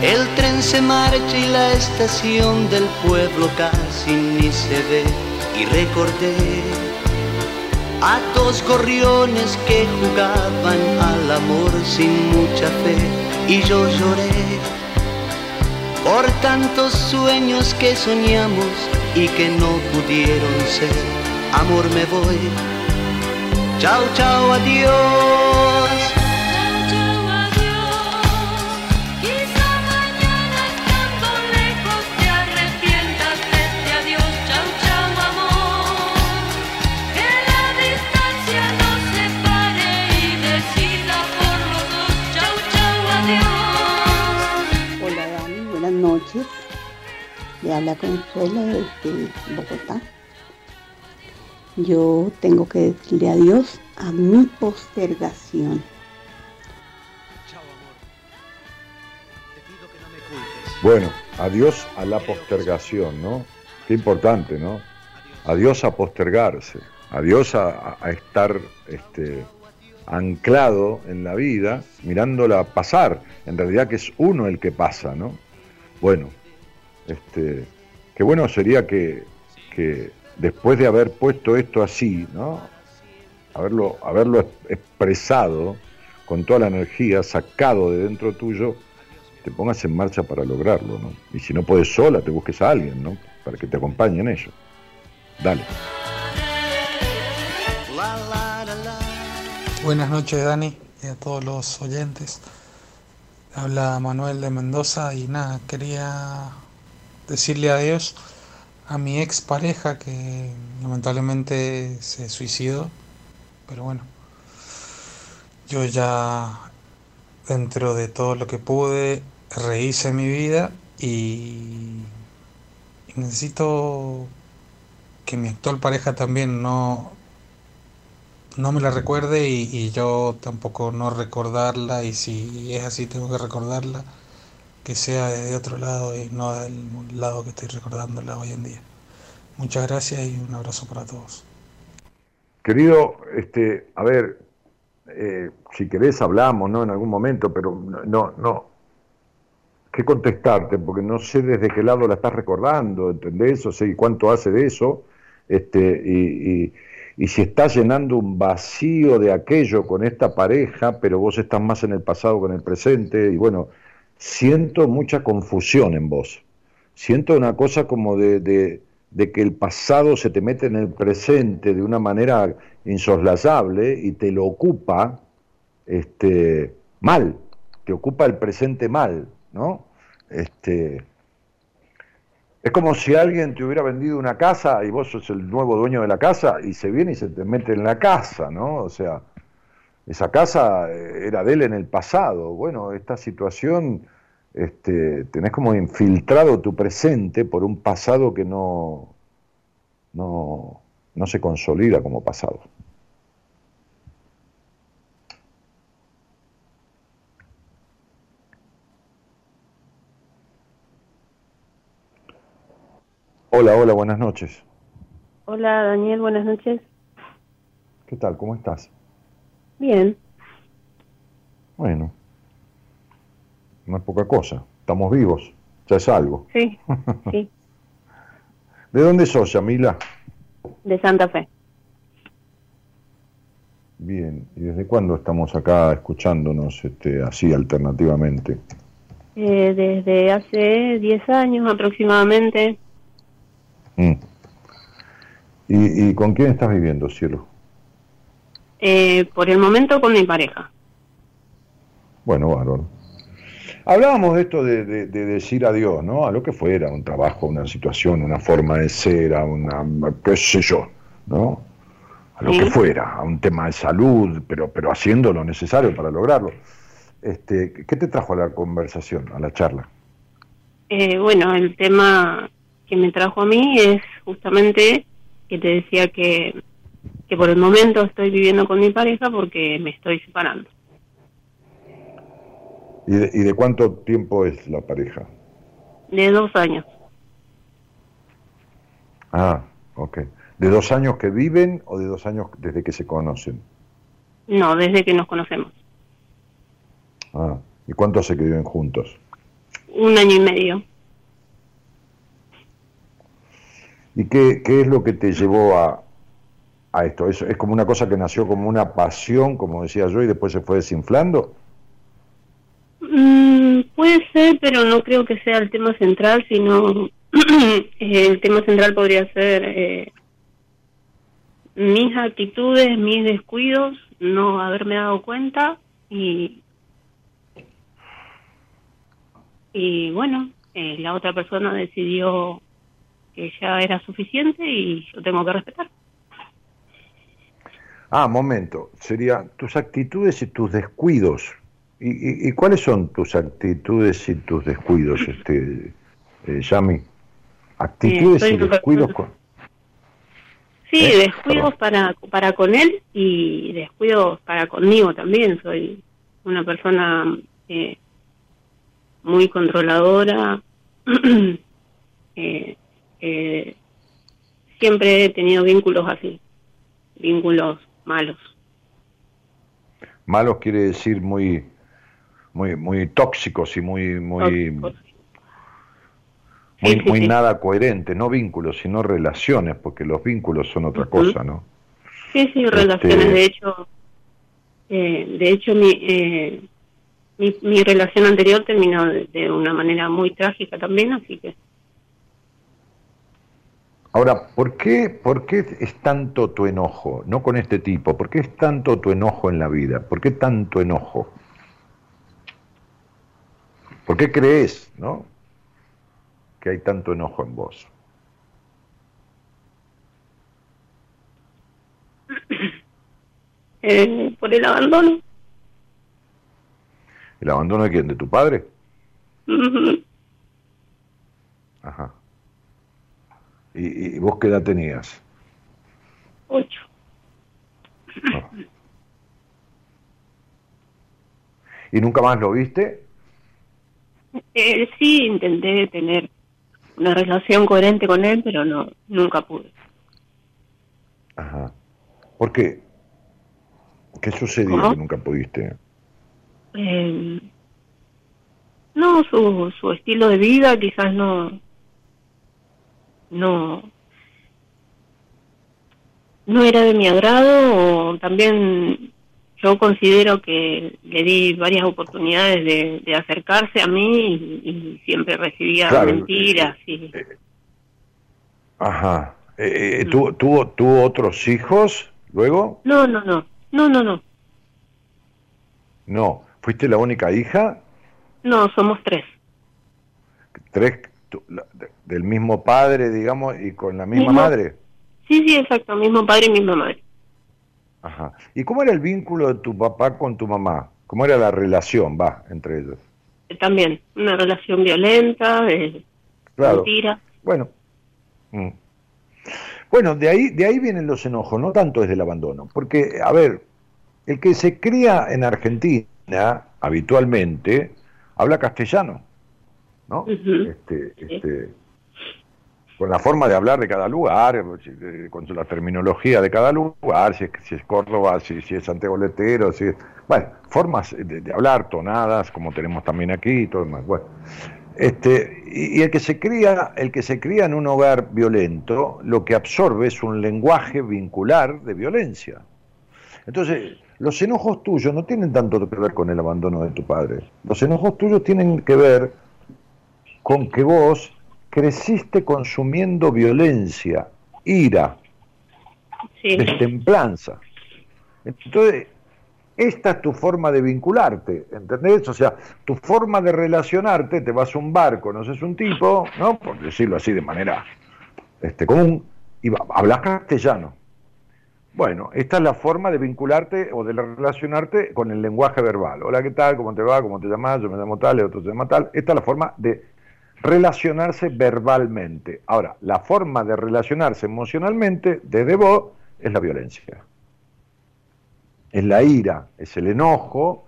El tren se marcha y la estación del pueblo casi ni se ve y recordé a dos gorriones que jugaban al amor sin mucha fe y yo lloré por tantos sueños que soñamos y que no pudieron ser. Amor me voy, chao, chao, adiós. Le habla Consuelo desde Bogotá. Yo tengo que decirle adiós a mi postergación. Bueno, adiós a la postergación, ¿no? Qué importante, ¿no? Adiós a postergarse, adiós a, a estar este, anclado en la vida, mirándola pasar, en realidad que es uno el que pasa, ¿no? Bueno, este, qué bueno sería que, después de haber puesto esto así, ¿no? Haberlo, haberlo expresado con toda la energía, sacado de dentro tuyo, te pongas en marcha para lograrlo, ¿no? Y si no puedes sola, te busques a alguien, ¿no? Para que te acompañe en ello. Dale. Buenas noches, Dani, y a todos los oyentes. Habla Manuel de Mendoza y nada, quería decirle adiós a mi ex pareja que lamentablemente se suicidó, pero bueno, yo ya dentro de todo lo que pude rehice mi vida y, necesito que mi actual pareja también no no me la recuerde y, yo tampoco no recordarla y si es así tengo que recordarla que sea de otro lado y no del lado que estoy recordándola hoy en día. Muchas gracias y un abrazo para todos. Querido, este, a ver, eh, si querés hablamos, ¿no? En algún momento, pero no, no, qué contestarte, porque no sé desde qué lado la estás recordando, ¿entendés? O sea, cuánto hace de eso, este, y y si estás llenando un vacío de aquello con esta pareja, pero vos estás más en el pasado que en el presente, y bueno, siento mucha confusión en vos. Siento una cosa como de, de, que el pasado se te mete en el presente de una manera insoslayable y te lo ocupa este, mal, te ocupa el presente mal, ¿no? Este, es como si alguien te hubiera vendido una casa y vos sos el nuevo dueño de la casa y se viene y se te mete en la casa, ¿no? O sea, esa casa eh, era de él en el pasado. Bueno, esta situación, este, tenés como infiltrado tu presente por un pasado que no, no, no se consolida como pasado. Hola, hola, buenas noches. Hola, Daniel, buenas noches. ¿Qué tal? ¿Cómo estás? Bien. Bueno, no es poca cosa. Estamos vivos, ya es algo. Sí, sí. ¿De dónde sos, Yamila? De Santa Fe. Bien, ¿y desde cuándo estamos acá escuchándonos este, así alternativamente? Eh, desde hace 10 años aproximadamente. Mm. ¿Y, con quién estás viviendo, cielo? Eh, por el momento con mi pareja. Bueno, bárbaro. Hablábamos de esto de, decir adiós, ¿no? A lo que fuera, un trabajo, una situación, una forma de ser, a una, qué sé yo, ¿no? A lo que fuera, a un tema de salud, pero, pero haciendo lo necesario para lograrlo. Este, ¿Qué te trajo a la conversación, a la charla? Eh, bueno, el tema que me trajo a mí es justamente que te decía que, que por el momento estoy viviendo con mi pareja porque me estoy separando. ¿Y de, ¿Y de cuánto tiempo es la pareja? De dos años. Ah, ok. ¿De dos años que viven o de dos años desde que se conocen? No, desde que nos conocemos. Ah, ¿y cuánto hace que viven juntos? Un año y medio. ¿Y qué, qué es lo que te llevó a, a esto? ¿Es, ¿Es como una cosa que nació como una pasión, como decía yo, y después se fue desinflando? Mm, puede ser, pero no creo que sea el tema central, sino el tema central podría ser eh, mis actitudes, mis descuidos, no haberme dado cuenta y y bueno, eh, la otra persona decidió que ya era suficiente y yo tengo que respetar. Ah, momento, sería tus actitudes y tus descuidos. ¿Y, y, cuáles son tus actitudes y tus descuidos, este, eh, Yami? Actitudes y descuidos con... Sí, ¿Eh? descuidos para, para con él y descuidos para conmigo también. Soy una persona eh, muy controladora. eh, eh, siempre he tenido vínculos así, vínculos malos. Malos quiere decir muy, muy, muy tóxicos y muy, muy, muy, muy nada coherente, no vínculos, sino relaciones, porque los vínculos son otra cosa, ¿no? Sí, sí, relaciones. Este de hecho, eh, de hecho mi, eh, mi, mi relación anterior terminó de, de una manera muy trágica también, así que Ahora, ¿por qué, ¿por qué es tanto tu enojo? No con este tipo, ¿por qué es tanto tu enojo en la vida? ¿Por qué tanto enojo? ¿Por qué crees, no? Que hay tanto enojo en vos. Eh, por el abandono. ¿El abandono de quién? ¿De tu padre? Uh -huh. Ajá. ¿Y, ¿Y, vos qué edad tenías? Ocho. No. ¿Y nunca más lo viste? Eh, sí, intenté tener una relación coherente con él, pero no, nunca pude. Ajá. ¿Por qué? ¿Qué sucedió ¿Cómo? que nunca pudiste? Eh, no, su, su estilo de vida quizás no, no, no era de mi agrado o también yo considero que le di varias oportunidades de, de acercarse a mí y, y siempre recibía Claro, mentiras y Ajá. Eh, eh, ¿tuvo, tuvo, ¿Tuvo otros hijos luego? no no no no no no No. ¿Fuiste la única hija? no somos tres ¿Tres tu- la- de- del mismo padre, digamos, y con la misma Mismo. madre? sí sí exacto mismo padre y misma madre Ajá. ¿Y cómo era el vínculo de tu papá con tu mamá? ¿Cómo era la relación, va, entre ellos? también una relación violenta Claro. mentira Bueno. Mm. Bueno, de ahí, de ahí vienen los enojos, no tanto desde el abandono. Porque, a ver, el que se cría en Argentina habitualmente habla castellano, ¿no? Este, este, con la forma de hablar de cada lugar, con la terminología de cada lugar, si es, si es Córdoba, si, es Santiago Letero, si es, bueno, formas de, de hablar, tonadas, como tenemos también aquí y todo demás. Bueno, este, y, y el que se cría, el que se cría en un hogar violento, lo que absorbe es un lenguaje vincular de violencia. Entonces, los enojos tuyos no tienen tanto que ver con el abandono de tu padre. Los enojos tuyos tienen que ver con que vos creciste consumiendo violencia, ira, sí destemplanza. Entonces, esta es tu forma de vincularte, ¿entendés? O sea, tu forma de relacionarte, te vas a un bar, conoces un tipo, ¿no? Por decirlo así de manera este, común, y hablas castellano. Bueno, esta es la forma de vincularte o de relacionarte con el lenguaje verbal. Hola, ¿qué tal? ¿Cómo te va? ¿Cómo te llamas? Yo me llamo tal, el otro se llama tal. Esta es la forma de relacionarse verbalmente. Ahora, la forma de relacionarse emocionalmente desde vos es la violencia. Es la ira, es el enojo,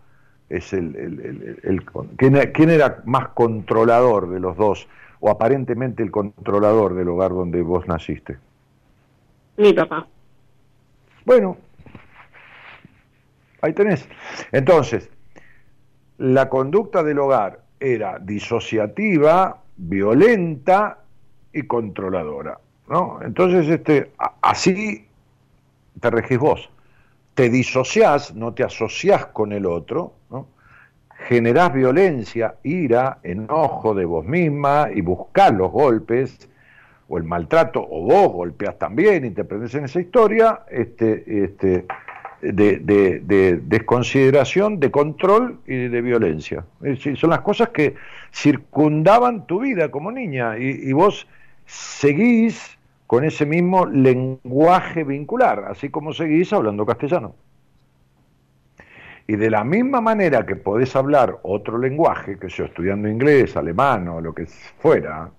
es el... el- el- el- el- ¿quién, quién era más controlador de los dos? O aparentemente el controlador del hogar donde vos naciste. mi papá Bueno, ahí tenés. Entonces, la conducta del hogar era disociativa, violenta y controladora. ¿no? Entonces, este, así te regís vos. Te disociás, no te asociás con el otro, ¿no? generás violencia, ira, enojo de vos misma y buscás los golpes o el maltrato, o vos golpeás también y te prendes en esa historia, este, este, de, desconsideración, de control y de violencia. son las cosas que circundaban tu vida como niña y, vos seguís con ese mismo lenguaje vincular, así como seguís hablando castellano. Y de la misma manera que podés hablar otro lenguaje, que yo estudiando inglés, alemán o lo que fuera,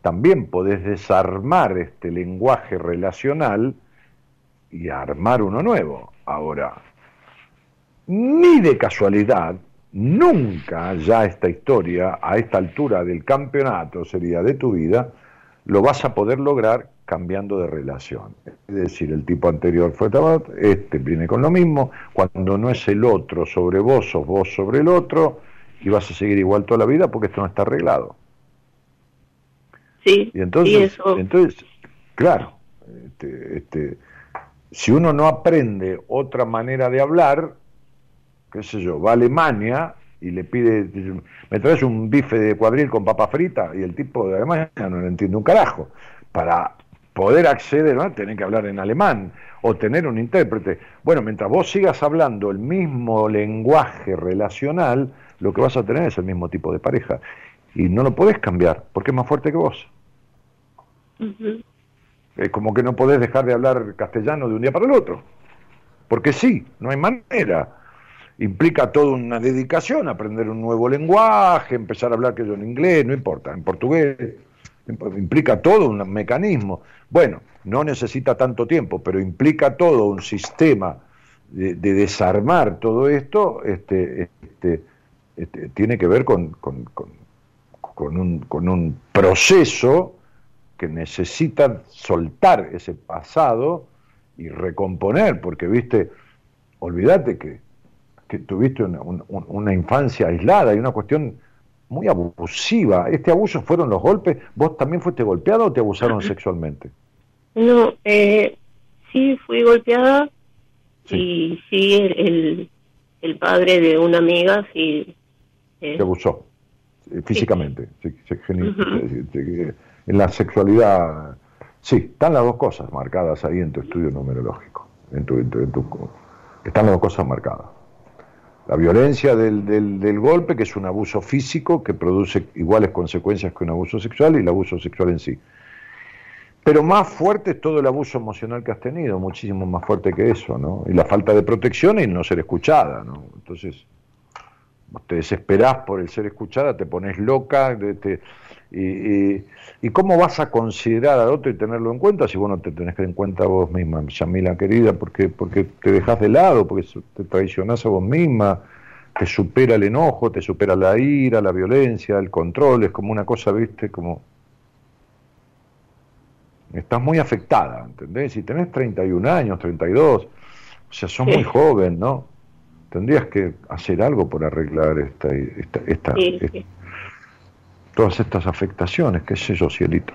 también podés desarmar este lenguaje relacional y armar uno nuevo. Ahora, ni de casualidad, nunca ya esta historia, a esta altura del campeonato, sería de tu vida, lo vas a poder lograr cambiando de relación. Es decir, el tipo anterior fue Tabat, este viene con lo mismo, cuando no es el otro sobre vos, o vos sobre el otro, y vas a seguir igual toda la vida porque esto no está arreglado. Sí, y entonces, entonces claro, este, este, si uno no aprende otra manera de hablar, qué sé yo, va a Alemania y le pide, me traes un bife de cuadril con papa frita y el tipo de Alemania no le entiende un carajo. Para poder acceder, ¿no? tener que hablar en alemán o tener un intérprete. Bueno, mientras vos sigas hablando el mismo lenguaje relacional, lo que vas a tener es el mismo tipo de pareja. Y no lo podés cambiar, porque es más fuerte que vos. Es como que no podés dejar de hablar castellano de un día para el otro. Porque sí, no hay manera. Implica toda una dedicación, aprender un nuevo lenguaje, empezar a hablar que yo en inglés, no importa, en portugués. Implica todo un mecanismo. Bueno, no necesita tanto tiempo, pero implica todo un sistema de, desarmar todo esto, este, este, este, tiene que ver con, con, un, con un proceso que necesitan soltar ese pasado y recomponer, porque viste, olvídate que, tuviste una, infancia aislada y una cuestión muy abusiva. ¿Este abuso fueron los golpes? ¿Vos también fuiste golpeado o te abusaron sexualmente? No, eh, sí fui golpeada y sí el, el, padre de una amiga sí... Eh, te abusó físicamente en la sexualidad, sí, están las dos cosas marcadas ahí en tu estudio numerológico, en tu, están las dos cosas marcadas. La violencia del, del, golpe, que es un abuso físico que produce iguales consecuencias que un abuso sexual, y el abuso sexual en sí. Pero más fuerte es todo el abuso emocional que has tenido, muchísimo más fuerte que eso, ¿no? Y la falta de protección y no ser escuchada, ¿no? Entonces, te desesperás por el ser escuchada, te pones loca, te, y, y, cómo vas a considerar al otro y tenerlo en cuenta si vos no te tenés que en cuenta a vos misma, Yamila querida, porque, porque te dejas de lado, porque te traicionás a vos misma, te supera el enojo, te supera la ira, la violencia, el control, es como una cosa, viste, como... Estás muy afectada, ¿entendés? Si tenés 31 años, 32, o sea, sos muy joven, ¿no? Tendrías que hacer algo por arreglar esta, esta, esta, esta todas estas afectaciones, qué sé yo, cielito.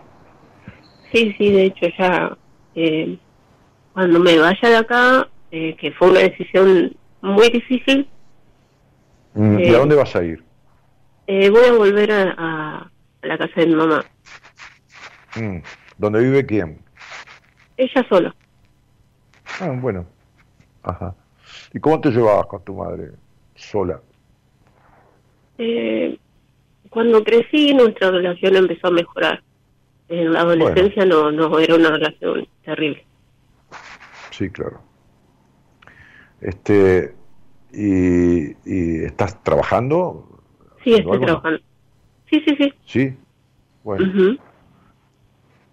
Sí, sí, de hecho ya eh, cuando me vaya de acá, eh, que fue una decisión muy difícil. Mm, ¿Y a eh, dónde vas a ir? voy a volver a, la casa de mi mamá. Mm, ¿Dónde vive quién? Ella sola. Ah, bueno. Ajá. ¿Y cómo te llevabas con tu madre sola? Eh, cuando crecí nuestra relación empezó a mejorar. En la adolescencia no, no era una relación terrible. Sí, claro. Este, y, y estás trabajando? Sí, estoy trabajando. Sí, sí, sí. Sí. Bueno.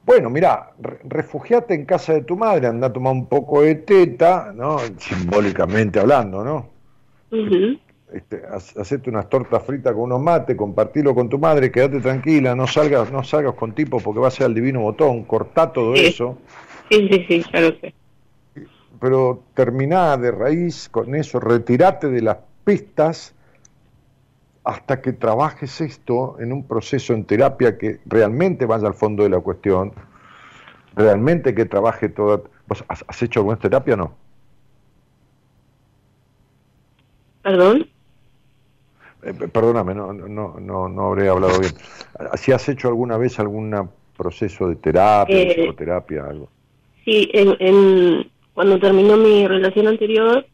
Bueno, mira, refugiate en casa de tu madre, anda a tomar un poco de teta, ¿no? Simbólicamente hablando, ¿no? Este, hacete unas tortas fritas con unos mates, compartilo con tu madre, quédate tranquila, no salgas, no salgas con tipos porque va a ser el divino botón, cortá todo eso. Sí, sí, sí, ya lo sé. Pero terminá de raíz con eso, retirate de las pistas hasta que trabajes esto en un proceso en terapia que realmente vaya al fondo de la cuestión, realmente que trabaje toda... ¿Vos has, hecho alguna terapia o no? ¿Perdón? Eh, perdóname, no, no, no, no habré hablado bien. ¿Si has hecho alguna vez algún proceso de terapia, Eh, psicoterapia, algo? Sí, en, en- cuando terminó mi relación anterior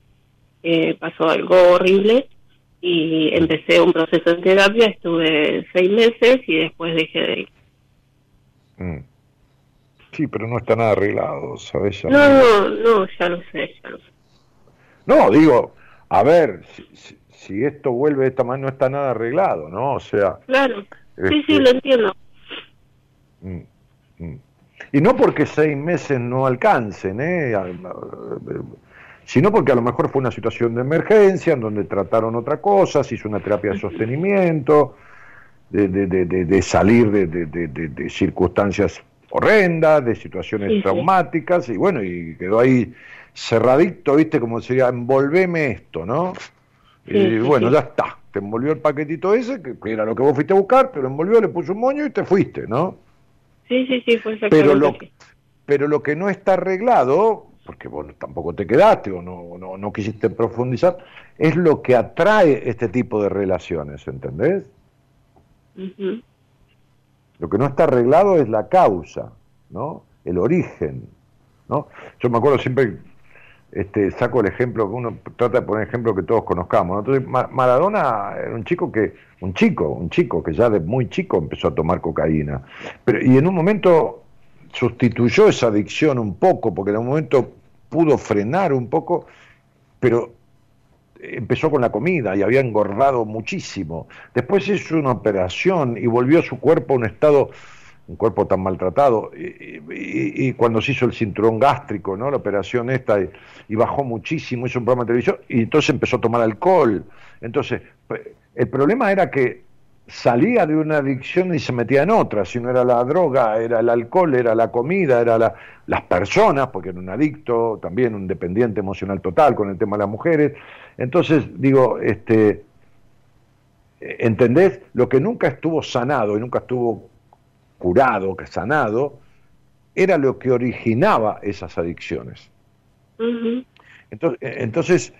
eh, pasó algo horrible y empecé un proceso de terapia, estuve seis meses y después dejé de ir. Mm. Sí, pero no está nada arreglado, ¿sabes? No, no, no, ya lo sé, ya lo sé. No, digo, a ver, si, si- si esto vuelve de esta manera, no está nada arreglado, ¿no? O sea... Claro, sí, sí, Este- lo entiendo. Mm, mm. Y no porque seis meses no alcancen, ¿eh? A- sino porque a lo mejor fue una situación de emergencia en donde trataron otra cosa, se hizo una terapia de sostenimiento, de, de- de- de- de salir de, de- de- de- de circunstancias horrendas, de situaciones Sí, sí. traumáticas, y bueno, y quedó ahí cerradito, ¿viste? Como sería, envolveme esto, ¿no? Sí, y sí, bueno, sí. ya está, te envolvió el paquetito ese, que, que era lo que vos fuiste a buscar, te lo envolvió, le puso un moño y te fuiste, ¿no? Sí, sí, sí, fue exactamente Pero lo, pero lo que no está arreglado, porque vos tampoco te quedaste o no, no, no quisiste profundizar, es lo que atrae este tipo de relaciones, ¿entendés? Lo que no está arreglado es la causa, ¿no? El origen, ¿no? Yo me acuerdo siempre, este, saco el ejemplo, que uno trata de poner ejemplo que todos conozcamos, ¿no? Entonces, Ma- Maradona era un chico que, un chico, un chico que ya de muy chico empezó a tomar cocaína, y en un momento sustituyó esa adicción un poco, porque en un momento pudo frenar un poco, pero empezó con la comida y había engordado muchísimo. Después hizo una operación y volvió su cuerpo a un estado, un cuerpo tan maltratado, y, cuando se hizo el cinturón gástrico, ¿no? La operación esta, y, bajó muchísimo, hizo un programa de televisión, y entonces empezó a tomar alcohol. Entonces, el problema era que salía de una adicción y se metía en otra, si no era la droga, era el alcohol, era la comida, era la- las personas, porque era un adicto, también un dependiente emocional total con el tema de las mujeres. Entonces, digo, este, ¿entendés? Lo que nunca estuvo sanado y nunca estuvo curado, que sanado, era lo que originaba esas adicciones. Entonces, eh, entonces,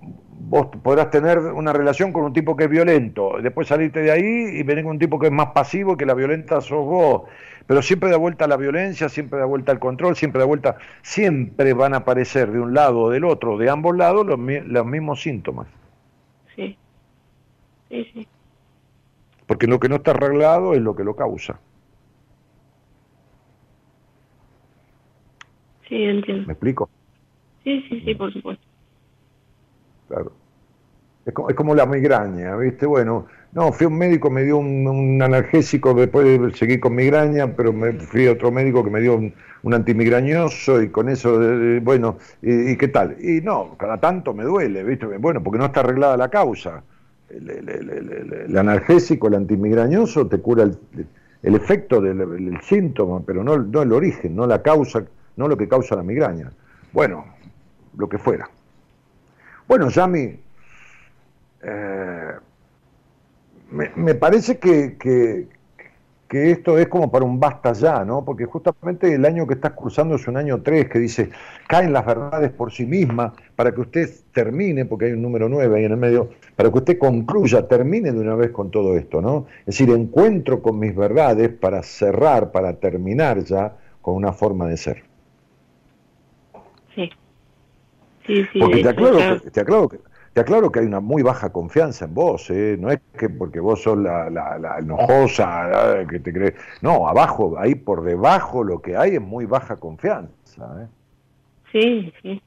vos podrás tener una relación con un tipo que es violento, después salirte de ahí y venir con un tipo que es más pasivo y que la violenta sos vos, pero siempre da vuelta a la violencia, siempre da vuelta al control, siempre da vuelta, siempre van a aparecer de un lado o del otro, de ambos lados, los, los mismos síntomas, Sí, sí, sí. porque lo que no está arreglado es lo que lo causa. Sí, entiendo. ¿Me explico? Sí, sí, sí, por supuesto. Claro. Es como, es como la migraña, ¿viste? Bueno, no, fui a un médico, me dio un, un analgésico, después de seguir con migraña, pero me fui a otro médico que me dio un, un antimigrañoso y con eso, eh, bueno, y, y qué tal? Y no, cada tanto me duele, ¿viste? Bueno, porque no está arreglada la causa. El, el- el- el- analgésico, el antimigrañoso, te cura el, el efecto del el síntoma, pero no, no el origen, no la causa, no lo que causa la migraña. Bueno, lo que fuera. Bueno, Yami, eh, me, me parece que, que- esto es como para un basta ya, ¿no? Porque justamente el año que estás cursando es un año 3 que dice, caen las verdades por sí mismas para que usted termine, porque hay un número 9 ahí en el medio, para que usted concluya, termine de una vez con todo esto, ¿no? Es decir, encuentro con mis verdades para cerrar, para terminar ya con una forma de ser. Sí. Sí, sí. Porque te aclaro, que, te, aclaro que, te aclaro que hay una muy baja confianza en vos, ¿eh? no es que porque vos sos la, la, la enojosa, la que te crees. No, abajo, ahí por debajo lo que hay es muy baja confianza. ¿eh? Sí, sí.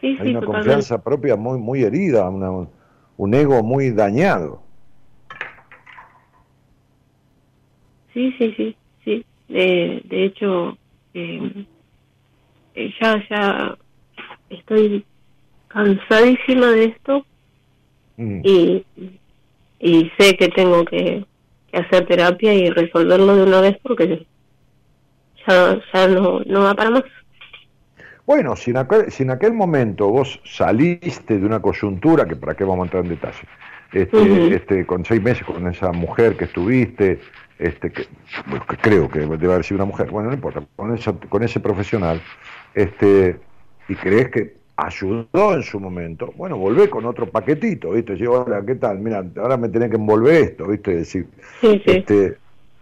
Sí, Hay sí, una confianza propia muy, muy herida, una- un ego muy dañado. Sí, sí, sí, sí. De, de hecho, eh, eh, ya, ya estoy cansadísima de esto Mm. y, y sé que tengo que, que hacer terapia y resolverlo de una vez porque ya, ya no, no va para más. Bueno, si en, aquel, si en aquel momento vos saliste de una coyuntura, que para qué vamos a entrar en detalle, este, este, con seis meses con esa mujer que estuviste, este, que, creo que debe haber sido una mujer, bueno, no importa, con, con ese profesional, este, y crees que ayudó en su momento, bueno, volvé con otro paquetito, ¿viste? Yo, hola, ¿qué tal? Mira, ahora me tenés que envolver esto, ¿viste? Decir, Este,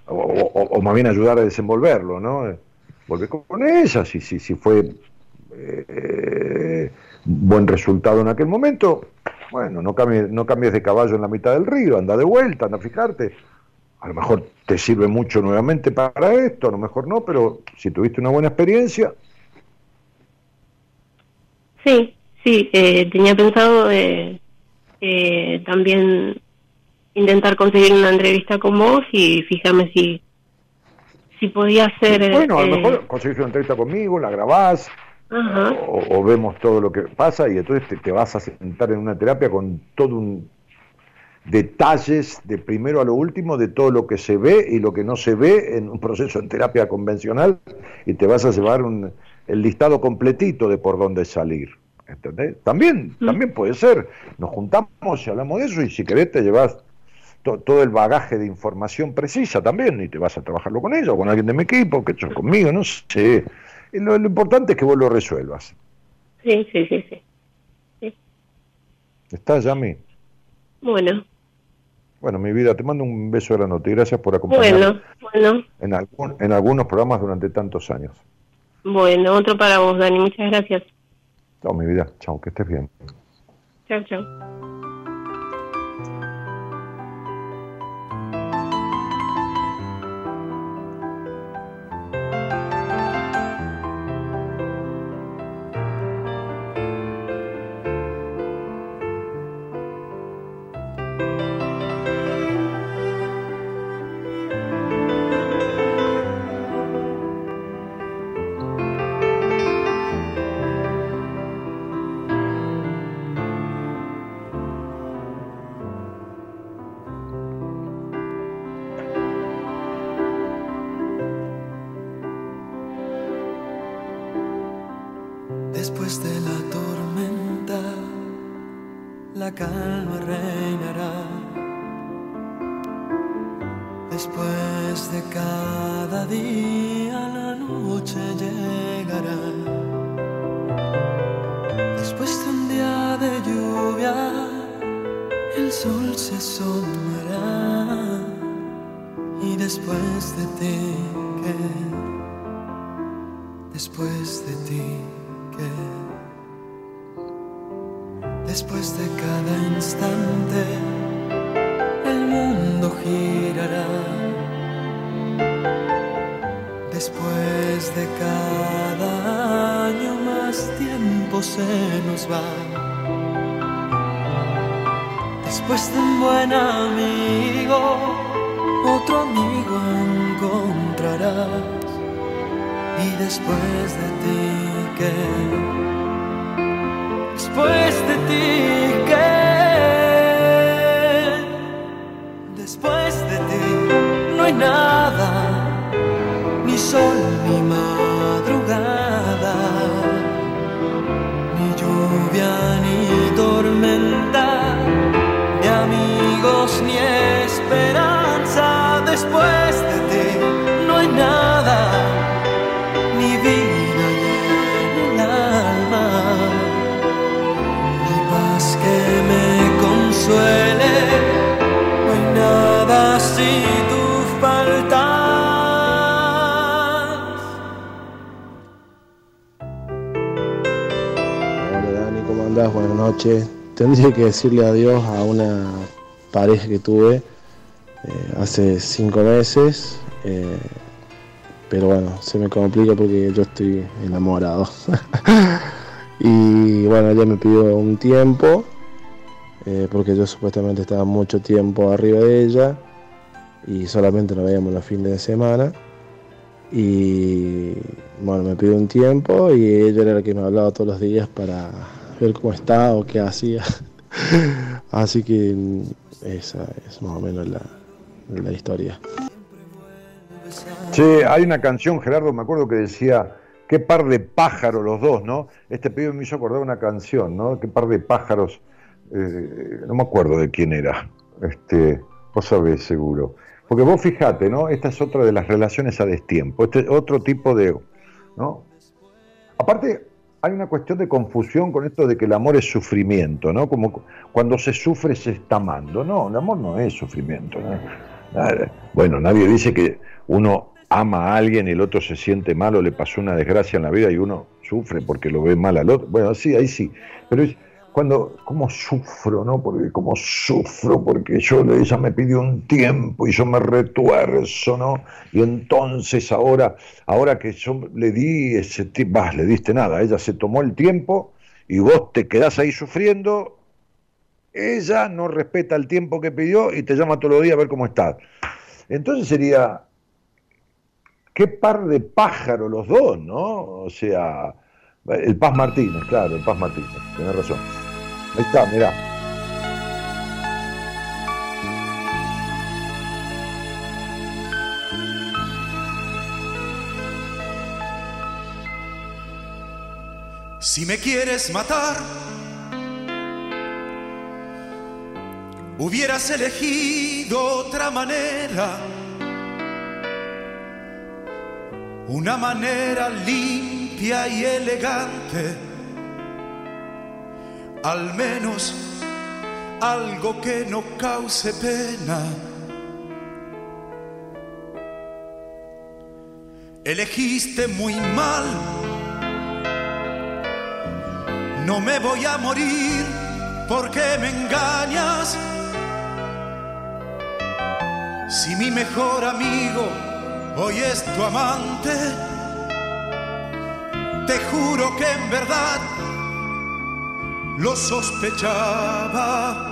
o, más bien ayudar a desenvolverlo, ¿no? Volvé con ella, si, si, si fue eh, buen resultado en aquel momento, bueno, no cambies, no cambies de caballo en la mitad del río, anda de vuelta, anda a fijarte. A lo mejor te sirve mucho nuevamente para esto, a lo mejor no, pero si tuviste una buena experiencia. Sí, sí, eh, tenía pensado eh, también intentar conseguir una entrevista con vos y fijarme si si podía ser... Bueno, a lo mejor conseguís una entrevista conmigo, la grabás, o, vemos todo lo que pasa y entonces te, vas a sentar en una terapia con todo un detalles de primero a lo último de todo lo que se ve y lo que no se ve en un proceso en terapia convencional y te vas a llevar un, el listado completito de por dónde salir. ¿Entendés? También, mm. también puede ser. Nos juntamos y hablamos de eso y si querés te llevas todo el bagaje de información precisa también y te vas a trabajarlo con ella o con alguien de mi equipo, que hecho conmigo, no sé. Lo, importante es que vos lo resuelvas. Sí, sí, sí, sí. sí. ¿Estás, Yami? Bueno. Bueno, mi vida, te mando un beso granote y gracias por acompañarme bueno, bueno. En, algún, en algunos programas durante tantos años. Bueno, otro para vos, Dani. Muchas gracias. Chao, mi vida. Chao, que estés bien. Chao, chao. Tendría que decirle adiós a una pareja que tuve eh, hace cinco meses, eh, pero bueno, se me complica porque yo estoy enamorado. y bueno, ella me pidió un tiempo, eh, porque yo supuestamente estaba mucho tiempo arriba de ella y solamente nos veíamos los fines de semana. Y bueno, me pidió un tiempo y ella era la que me hablaba todos los días para ver cómo estaba o qué hacía. Así que esa es más o menos la, la historia. Sí, hay una canción, Gerardo, me acuerdo que decía, qué par de pájaros los dos, ¿no? Este pibe me hizo acordar una canción, ¿no? Qué par de pájaros, eh, no me acuerdo de quién era, este, vos sabés seguro. Porque vos fijate, ¿no? Esta es otra de las relaciones a destiempo, este es otro tipo de, ¿no? Aparte, hay una cuestión de confusión con esto de que el amor es sufrimiento, ¿no? Como cuando se sufre se está amando. No, el amor no es sufrimiento. ¿no? Bueno, nadie dice que uno ama a alguien y el otro se siente mal o le pasó una desgracia en la vida y uno sufre porque lo ve mal al otro. Bueno, sí, ahí sí. Pero es, cuando, cómo sufro, ¿no? Porque cómo sufro, porque yo ella me pidió un tiempo y yo me retuerzo, ¿no? Y entonces ahora, ahora que yo le di ese tiempo, le diste nada, ella se tomó el tiempo y vos te quedás ahí sufriendo, ella no respeta el tiempo que pidió y te llama todos los días a ver cómo estás. Entonces sería, qué par de pájaros los dos, ¿no? O sea, el Paz Martínez, claro, el Paz Martínez, tenés razón. Ahí está, mirá. Si me quieres matar, hubieras elegido otra manera, una manera limpia y elegante al menos algo que no cause pena. Elegiste muy mal, no me voy a morir porque me engañas. Si mi mejor amigo hoy es tu amante, te juro que en verdad lo sospechaba.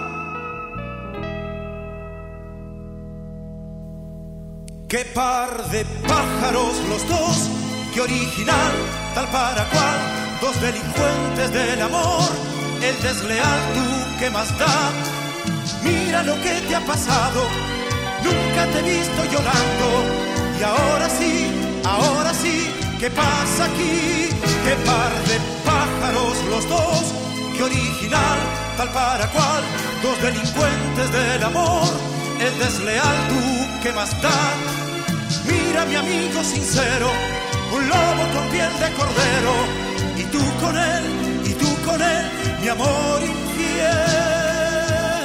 Qué par de pájaros los dos, qué original, tal para cual, dos delincuentes del amor, el desleal tú que más da. Mira lo que te ha pasado, nunca te he visto llorando, y ahora sí, ahora sí, ¿qué pasa aquí? Qué par de pájaros los dos original, tal para cual, dos delincuentes del amor, el desleal tú que más da. Mira mi amigo sincero, un lobo con piel de cordero, y tú con él, y tú con él, mi amor infiel.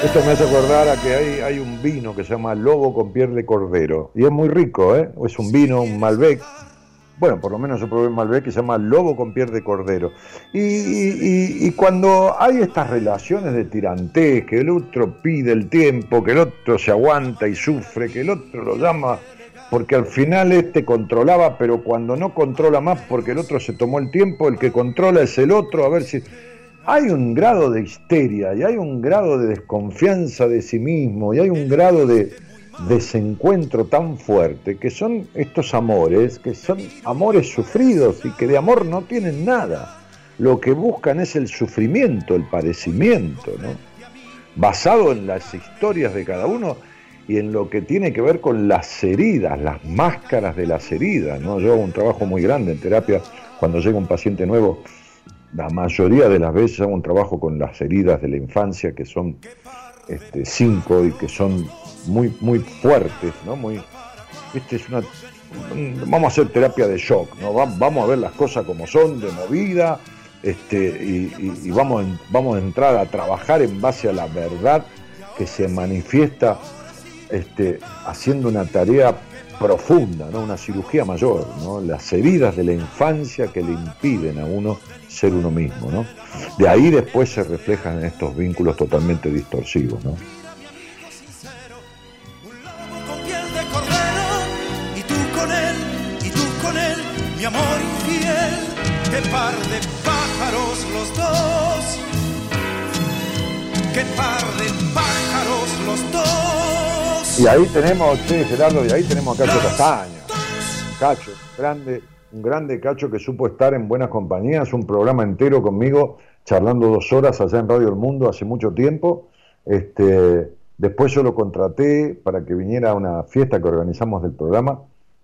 Esto me hace acordar a que hay, hay un vino que se llama Lobo con piel de cordero, y es muy rico, ¿eh? Es un vino, un Malbec, bueno, por lo menos yo probé Malbec que se llama Lobo con piel de cordero. Y, cuando hay estas relaciones de tirantez, que el otro pide el tiempo, que el otro se aguanta y sufre, que el otro lo llama porque al final este controlaba, pero cuando no controla más porque el otro se tomó el tiempo, el que controla es el otro, a ver si... Hay un grado de histeria y hay un grado de desconfianza de sí mismo y hay un grado de, desencuentro tan fuerte, que son estos amores, que son amores sufridos y que de amor no tienen nada. Lo que buscan es el sufrimiento, el padecimiento, ¿no? basado en las historias de cada uno y en lo que tiene que ver con las heridas, las máscaras de las heridas. ¿no? Yo hago un trabajo muy grande en terapia cuando llega un paciente nuevo. La mayoría de las veces hago un trabajo con las heridas de la infancia, que son este, cinco y que son muy, muy fuertes, ¿no? Muy, este es una, vamos a hacer terapia de shock, ¿no? Vamos a ver las cosas como son, de movida, este, y, vamos, vamos a entrar a trabajar en base a la verdad que se manifiesta este, haciendo una tarea profunda, ¿no? una cirugía mayor, ¿no? las heridas de la infancia que le impiden a uno ser uno mismo. ¿no? De ahí después se reflejan estos vínculos totalmente distorsivos. ¿no? par de pájaros los dos, qué par de pájaros los dos. Y ahí tenemos, sí, Gerardo, y ahí tenemos a Cacho Castaña. Cacho, grande, un grande Cacho que supo estar en buenas compañías, un programa entero conmigo, charlando dos horas allá en Radio El Mundo hace mucho tiempo. Este, después yo lo contraté para que viniera a una fiesta que organizamos del programa.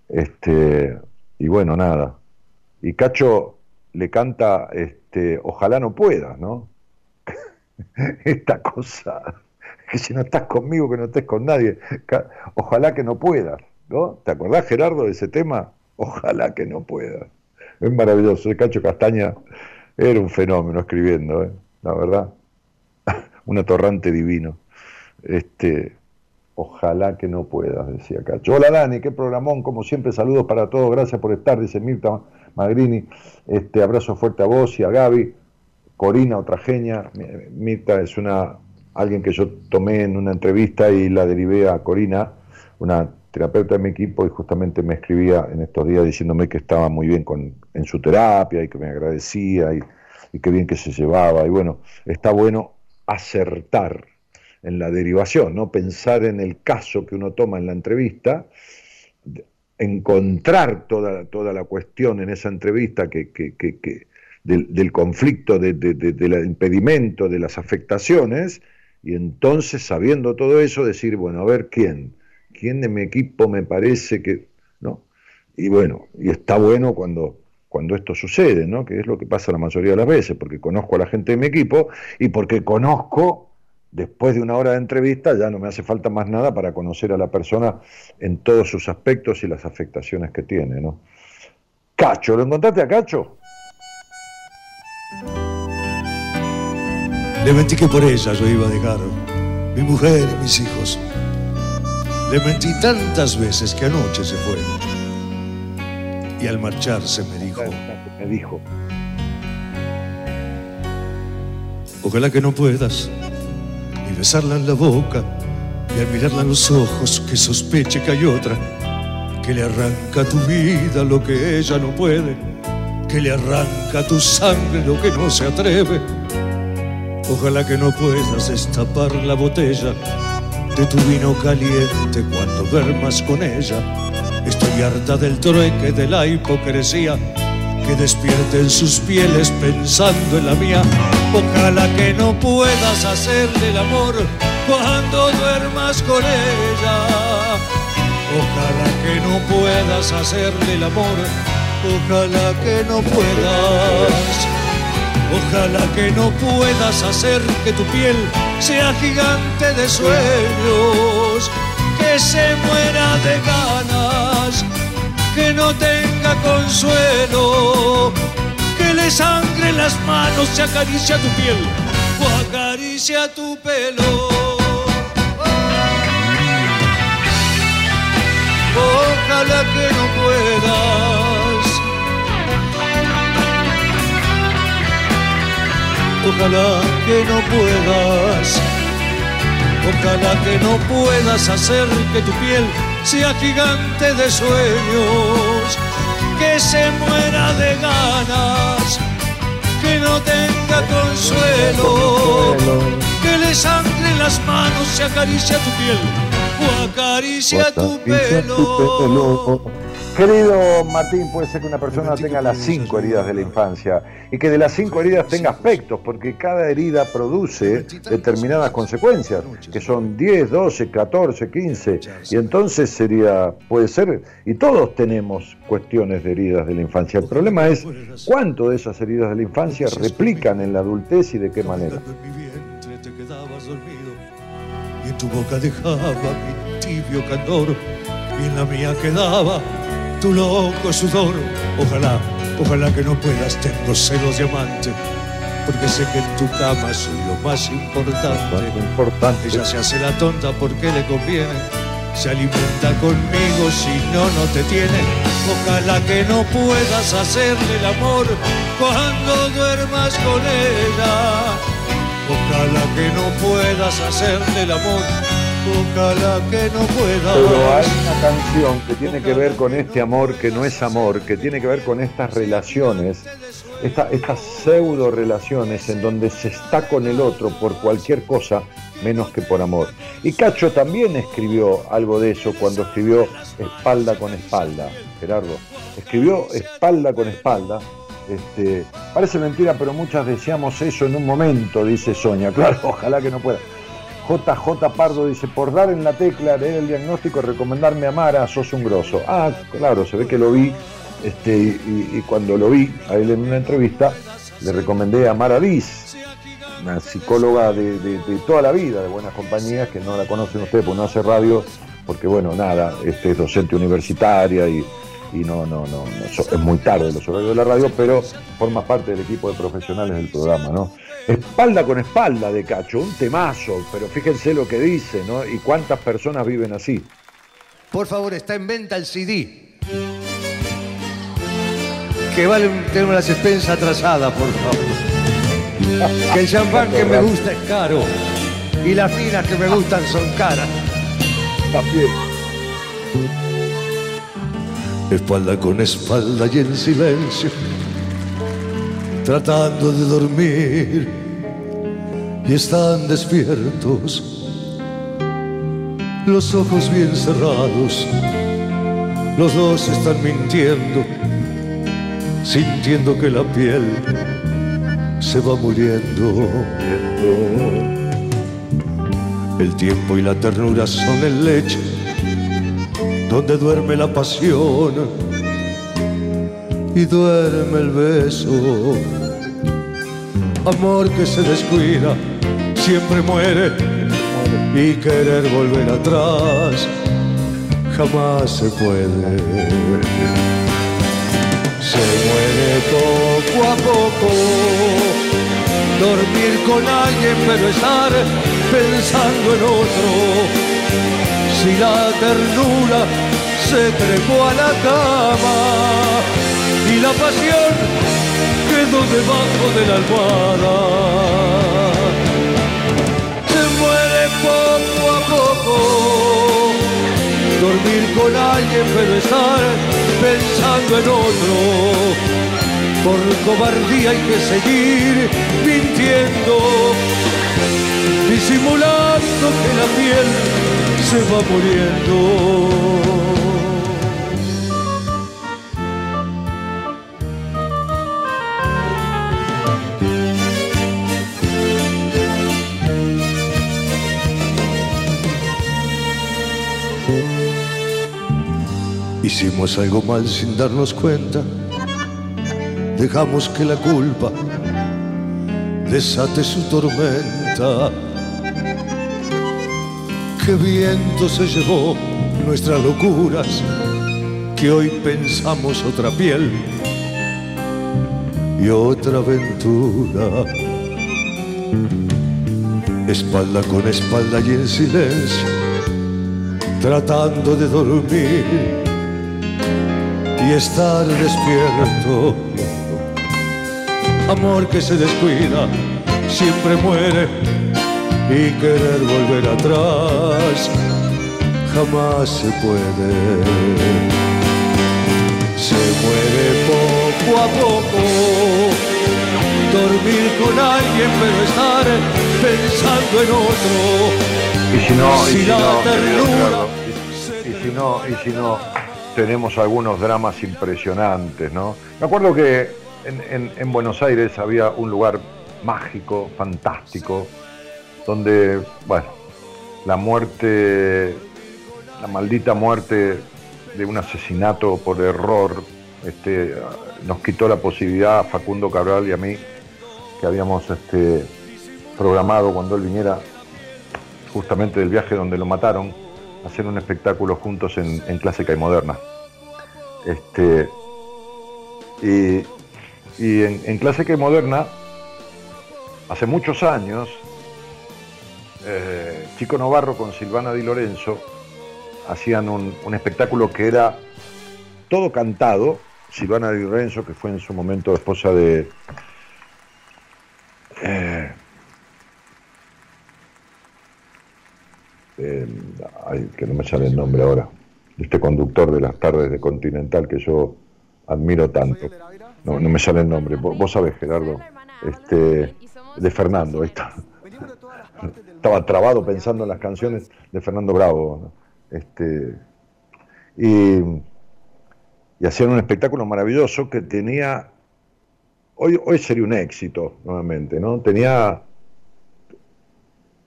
Este, y bueno, nada. Y Cacho le canta, este, ojalá no pueda, ¿no? esta cosa, que si no estás conmigo, que no estés con nadie. Ojalá que no puedas, ¿no? ¿Te acordás, Gerardo, de ese tema? Ojalá que no puedas. Es maravilloso. El Cacho Castaña era un fenómeno escribiendo, ¿eh? la verdad. un atorrante divino. Este, ojalá que no puedas, decía Cacho. Hola Dani, qué programón, como siempre, saludos para todos, gracias por estar, dice Mirta Magrini. Este, abrazo fuerte a vos y a Gaby. Corina, otra genia. Mirta es una alguien que yo tomé en una entrevista y la derivé a Corina, una terapeuta de mi equipo, y justamente me escribía en estos días diciéndome que estaba muy bien con, en su terapia y que me agradecía y, qué bien que se llevaba. Y bueno, está bueno acertar en la derivación, ¿no? Pensar en el caso que uno toma en la entrevista, encontrar toda, toda la cuestión en esa entrevista que, que, que, del, conflicto, de, del impedimento, de las afectaciones, y entonces, sabiendo todo eso, decir, bueno, a ver quién, quién de mi equipo me parece que, ¿no? Y bueno, y está bueno cuando, cuando esto sucede, ¿no? Que es lo que pasa la mayoría de las veces, porque conozco a la gente de mi equipo y porque conozco, después de una hora de entrevista, ya no me hace falta más nada para conocer a la persona en todos sus aspectos y las afectaciones que tiene, ¿no? Cacho, ¿lo encontraste a Cacho? Le mentí que por ella yo iba a dejar mi mujer y mis hijos. Le mentí tantas veces que anoche se fue. Y al marcharse me dijo. Me dijo. Ojalá que no puedas ni besarla en la boca, ni al mirarla en los ojos que sospeche que hay otra, que le arranca tu vida lo que ella no puede, que le arranca tu sangre lo que no se atreve Ojalá que no puedas destapar la botella de tu vino caliente cuando duermas con ella. Estoy harta del trueque, de la hipocresía que despierte en sus pieles pensando en la mía. Ojalá que no puedas hacerle el amor cuando duermas con ella. Ojalá que no puedas hacerle el amor. Ojalá que no puedas. Ojalá que no puedas hacer que tu piel sea gigante de sueños, que se muera de ganas, que no tenga consuelo, que le sangre las manos, se acaricia tu piel o acaricia tu pelo. Ojalá que no puedas Ojalá que no puedas, ojalá que no puedas hacer que tu piel sea gigante de sueños, que se muera de ganas, que no tenga consuelo, que le sangre las manos, se acaricia tu piel o acaricia tu pelo. Querido Martín, puede ser que una persona tenga las cinco heridas de la infancia y que de las cinco heridas tenga aspectos, porque cada herida produce determinadas consecuencias, que son 10, 12, 14, 15, y entonces sería, puede ser, y todos tenemos cuestiones de heridas de la infancia. El problema es cuánto de esas heridas de la infancia replican en la adultez y de qué manera. Y en tu boca dejaba mi tibio candor y en la mía quedaba tu loco sudor. Ojalá, ojalá que no puedas, tengo celos de amante, porque sé que en tu cama soy lo más importante. importante. Ella se hace la tonta porque le conviene, se alimenta conmigo si no, no te tiene. Ojalá que no puedas hacerle el amor cuando duermas con ella. Ojalá que no puedas hacerle el amor Ojalá que no pueda. Pero hay una canción que tiene que ver con este amor que no es amor, que tiene que ver con estas relaciones, estas pseudo relaciones en donde se está con el otro por cualquier cosa menos que por amor. Y Cacho también escribió algo de eso cuando escribió Espalda con Espalda, Gerardo. Escribió Espalda con Espalda. Este, parece mentira, pero muchas deseamos eso en un momento, dice Sonia. Claro, ojalá que no pueda. JJ Pardo dice, por dar en la tecla, leer el diagnóstico, recomendarme a Mara, sos un grosso. Ah, claro, se ve que lo vi, este, y, cuando lo vi a él en una entrevista, le recomendé a Mara Diz, una psicóloga de, de- toda la vida, de buenas compañías, que no la conocen ustedes porque no hace radio, porque bueno, nada, este es docente universitaria y, y no, no, no, no, es muy tarde los horarios de la radio, pero forma parte del equipo de profesionales del programa, ¿no? Espalda con espalda de Cacho, un temazo, pero fíjense lo que dice, ¿no? Y cuántas personas viven así. Por favor, está en venta el CD. Que vale tener las expensas atrasadas, por favor. Que el champán que me gusta es caro. Y las finas que me gustan son caras. Espalda con espalda y en silencio. Tratando de dormir. Y están despiertos los ojos bien cerrados, los dos están mintiendo, sintiendo que la piel se va muriendo. El tiempo y la ternura son el lecho donde duerme la pasión y duerme el beso. Amor que se descuida, siempre muere y querer volver atrás jamás se puede. Se muere poco a poco, dormir con alguien pero estar pensando en otro. Si la ternura se trepó a la cama y la pasión quedó debajo de la almohada se muere poco a poco. Dormir con alguien pero estar pensando en otro. Por cobardía hay que seguir mintiendo, disimulando que la piel se va muriendo. Hicimos algo mal sin darnos cuenta. Dejamos que la culpa desate su tormenta. Qué viento se llevó nuestras locuras, que hoy pensamos otra piel y otra aventura. Espalda con espalda y en silencio, tratando de dormir y estar despierto. Amor que se descuida, siempre muere y querer volver atrás jamás se puede. Se muere poco a poco, dormir con alguien pero estar pensando en otro. Y si no, y Si la ternura y si no, y si no, tenemos algunos dramas impresionantes, ¿no? Me acuerdo que en, en- en Buenos Aires había un lugar mágico, fantástico, donde, bueno, la muerte, la maldita muerte de un asesinato por error, este, nos quitó la posibilidad a Facundo Cabral y a mí, que habíamos este, programado cuando él viniera justamente del viaje donde lo mataron, hacer un espectáculo juntos en, clásica y moderna. Este, y y en, en clásica y moderna, hace muchos años, eh, Chico Novarro con Silvana Di Lorenzo hacían un, un espectáculo que era todo cantado. Silvana Di Lorenzo, que fue en su momento esposa de. eh, eh, ay, que no me sale el nombre ahora, de este conductor de las tardes de Continental que yo admiro tanto. No, no me sale el nombre, vos, vos sabés, Gerardo. Este, de Fernando, ahí está. Estaba trabado pensando en las canciones de Fernando Bravo. ¿no? Este, y, y hacían un espectáculo maravilloso que tenía. Hoy, hoy sería un éxito, nuevamente, ¿no? Tenía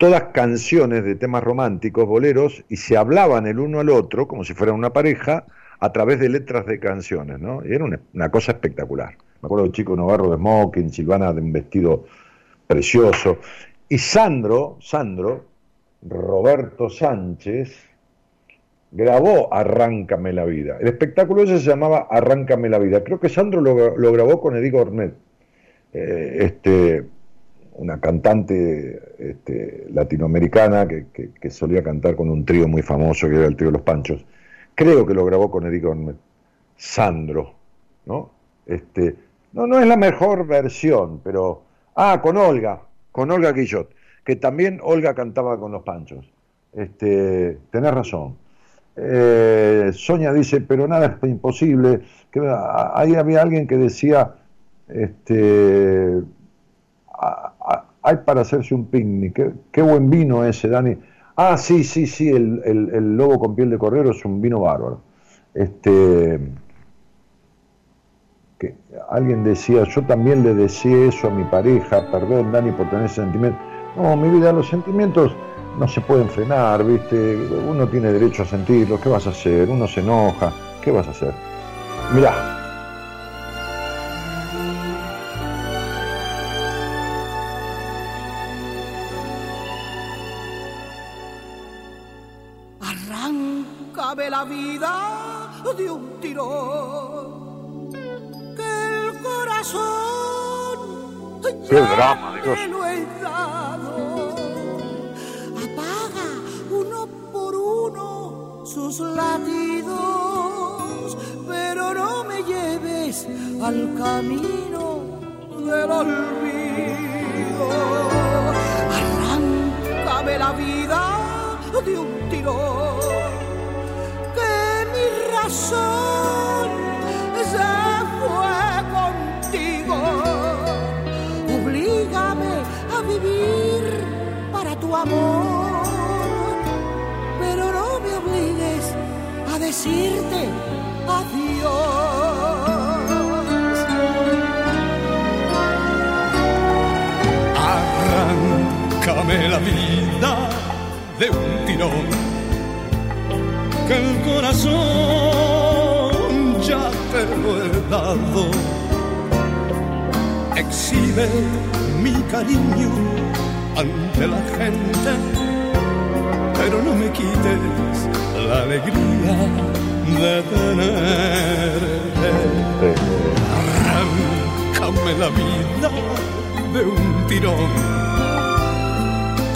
todas canciones de temas románticos, boleros, y se hablaban el uno al otro como si fueran una pareja a través de letras de canciones, ¿no? Y era una, cosa espectacular. Me acuerdo de Chico Navarro de Smoking, Silvana de un vestido precioso. Y Sandro, Sandro, Roberto Sánchez, grabó Arráncame la vida. El espectáculo ese se llamaba Arráncame la vida. Creo que Sandro lo, lo grabó con Edigo Ornet, eh, este, una cantante este, latinoamericana que, solía cantar con un trío muy famoso que era el trío Los Panchos. Creo que lo grabó con Ornet. Sandro, ¿no? Este, no, no es la mejor versión, pero... Ah, con Olga, con Olga Guillot, que también Olga cantaba con los Panchos. Este, tenés razón. Eh, Sonia dice, pero nada es imposible. Que, ah, ahí había alguien que decía, este, hay para hacerse un picnic. Qué, buen vino ese, Dani. Ah, sí, sí, sí, el, el- lobo con piel de cordero es un vino bárbaro. Este, que alguien decía, yo también le decía eso a mi pareja, perdón Dani por tener sentimientos. No, mi vida, los sentimientos no se pueden frenar, ¿viste? Uno tiene derecho a sentirlos, ¿qué vas a hacer? Uno se enoja, ¿qué vas a hacer? Mirá, de un tirón. Que el corazón qué drama, Dios. lo he dado. Apaga uno por uno sus latidos, pero no me lleves al camino del olvido. Arráncame la vida de un tirón, mi razón se fue contigo. Oblígame a vivir para tu amor, pero no me obligues a decirte adiós. Arráncame la vida de un tirón, que el corazón ya te lo he dado. Exhibe mi cariño ante la gente, pero no me quites la alegría de tenerte. Arráncame la vida de un tirón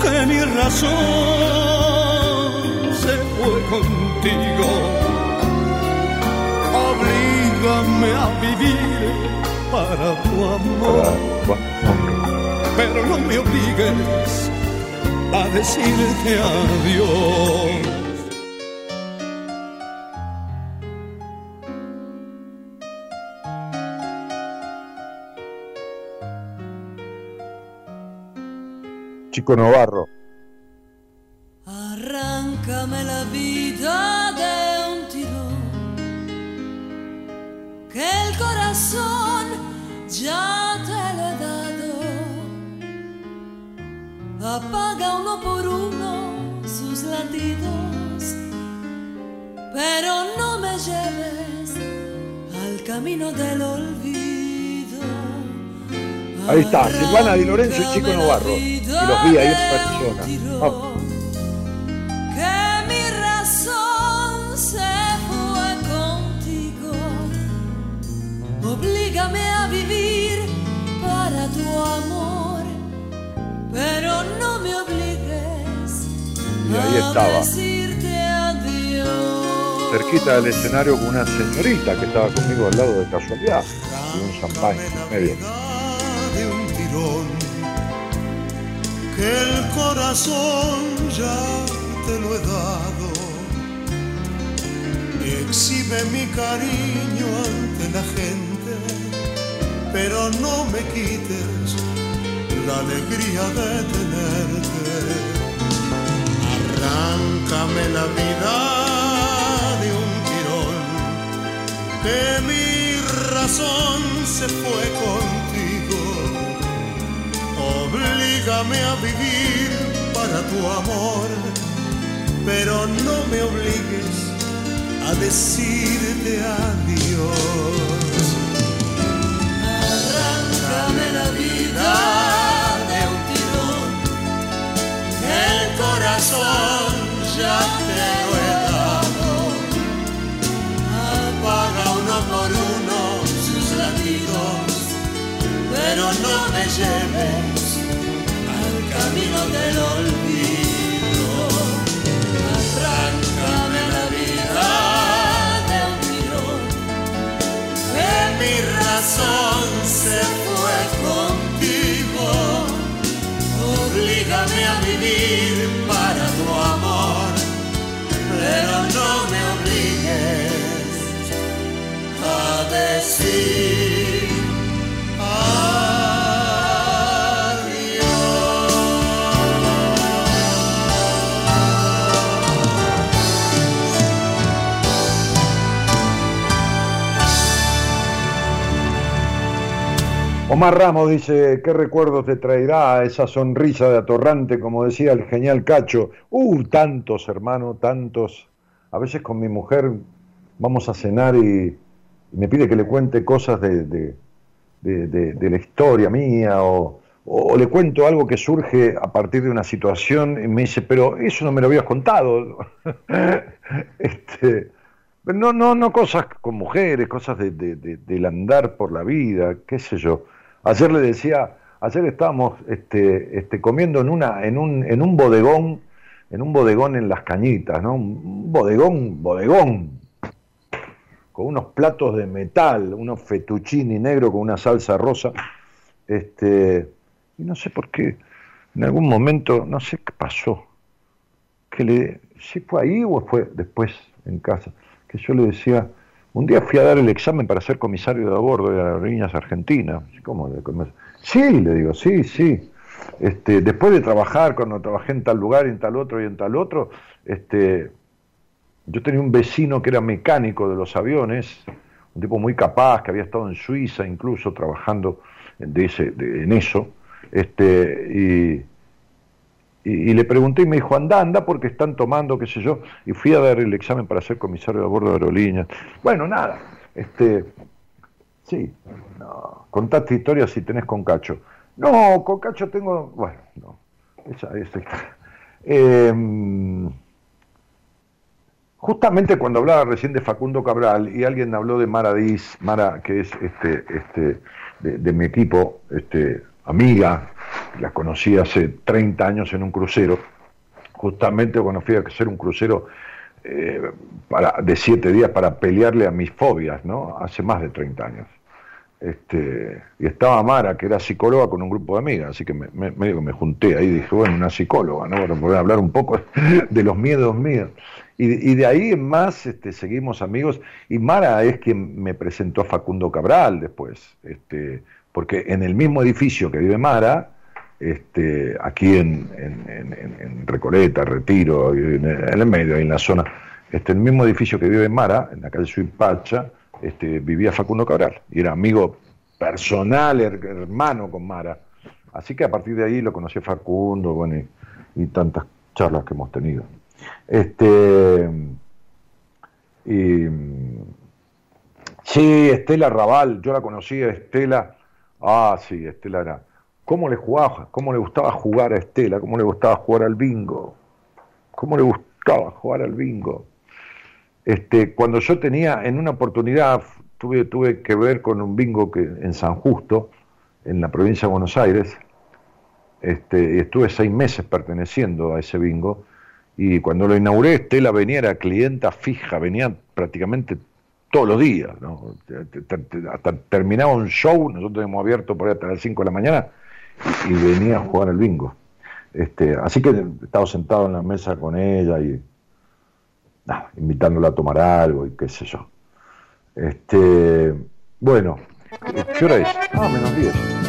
que mi razón se fue contigo. Oblígame a vivir para tu amor, pero no me obligues a decirte adiós. Chico Novarro. Arráncame la corazón ya te lo he dado. Apaga uno por uno sus latidos, pero no me lleves al camino del olvido. Ahí está, Silvana Di Lorenzo y Chico Novarro. Y los vi ahí en persona. Ah, Oblígame a vivir para tu amor, pero no me obligues y ahí a estaba, decirte adiós. cerquita del escenario con una señorita que estaba conmigo al lado de casualidad. Y un champán medio. de un tirón que el corazón ya te lo he dado exhibe mi cariño ante la gente pero no me quites la alegría de tenerte arráncame la vida de un tirón que mi razón se fue contigo. Oblígame a vivir para tu amor, pero no me obligues a decirte adiós. Dame la vida de un tirón, el corazón ya te lo he dado. Apaga uno por uno sus latidos, pero no me lleves al camino del olvido. Arráncame la vida de un tirón, que mi razón se fue contigo. Oblígame a vivir para tu amor, pero no me obligues a decir Omar Ramos dice, ¿qué recuerdos te traerá esa sonrisa de atorrante, como decía el genial Cacho? Uh, tantos, hermano, tantos. A veces con mi mujer vamos a cenar y, me pide que le cuente cosas de, de- de- la historia mía o, o le cuento algo que surge a partir de una situación y me dice, pero eso no me lo habías contado. este, no, no, no cosas con mujeres, cosas de, de- de- del andar por la vida, qué sé yo. Ayer le decía, ayer estábamos este, este, comiendo en una, en un, en un bodegón, en un bodegón en las cañitas, ¿no? Un bodegón, bodegón, con unos platos de metal, unos fettuccini negro con una salsa rosa. Este, y no sé por qué, en algún momento, no sé qué pasó, que le, si fue ahí o fue después en casa, que yo le decía, un día fui a dar el examen para ser comisario de a bordo de Aerolíneas Argentinas. ¿Cómo? Sí, le digo, sí, sí. Este, después de trabajar, cuando trabajé en tal lugar, en tal otro y en tal otro, este, yo tenía un vecino que era mecánico de los aviones, un tipo muy capaz, que había estado en Suiza incluso trabajando ese, en eso, este, y, y, le pregunté y me dijo, anda, anda porque están tomando, qué sé yo, y fui a dar el examen para ser comisario de bordo de aerolíneas. Bueno, nada, este, sí, no, contate historias si tenés con Cacho. No, con Cacho tengo, bueno, no, esa historia. Em, justamente cuando hablaba recién de Facundo Cabral y alguien habló de Mara Diz, Mara, que es este, este, de, de mi equipo, este, amiga, la conocí hace 30 años en un crucero, justamente cuando fui a hacer un crucero eh, para, de siete días para pelearle a mis fobias, ¿no? Hace más de 30 años. Este, y estaba Mara, que era psicóloga con un grupo de amigas, así que me, me, que me junté ahí dije, bueno, una psicóloga, ¿no? Para poder hablar un poco de los miedos míos. Y, y de ahí en más este, seguimos amigos, y Mara es quien me presentó a Facundo Cabral después, este, porque en el mismo edificio que vive Mara, este, aquí en, Recoleta, Retiro, en el, medio, en la zona, este, el mismo edificio que vive Mara, en la calle Suipacha, este, vivía Facundo Cabral, y era amigo personal, her- hermano con Mara. Así que a partir de ahí lo conocí Facundo, bueno, y, tantas charlas que hemos tenido. Este, y, sí, Estela Raval, yo la conocí Estela, ah, sí, Estela era, ¿cómo le jugaba, cómo le gustaba jugar a Estela, cómo le gustaba jugar al bingo, cómo le gustaba jugar al bingo. Este, cuando yo tenía, en una oportunidad, tuve, tuve que ver con un bingo que en San Justo, en la provincia de Buenos Aires, este, estuve seis meses perteneciendo a ese bingo, y cuando lo inauguré, Estela venía, era clienta fija, venía prácticamente todos los días, ¿no? Hasta terminaba un show, nosotros hemos abierto por ahí hasta las 5 de la mañana, y venía a jugar al bingo. Este, así que estaba sentado en la mesa con ella y invitándola a tomar algo y qué sé yo. Este, bueno, ¿qué hora es? Ah, menos 10.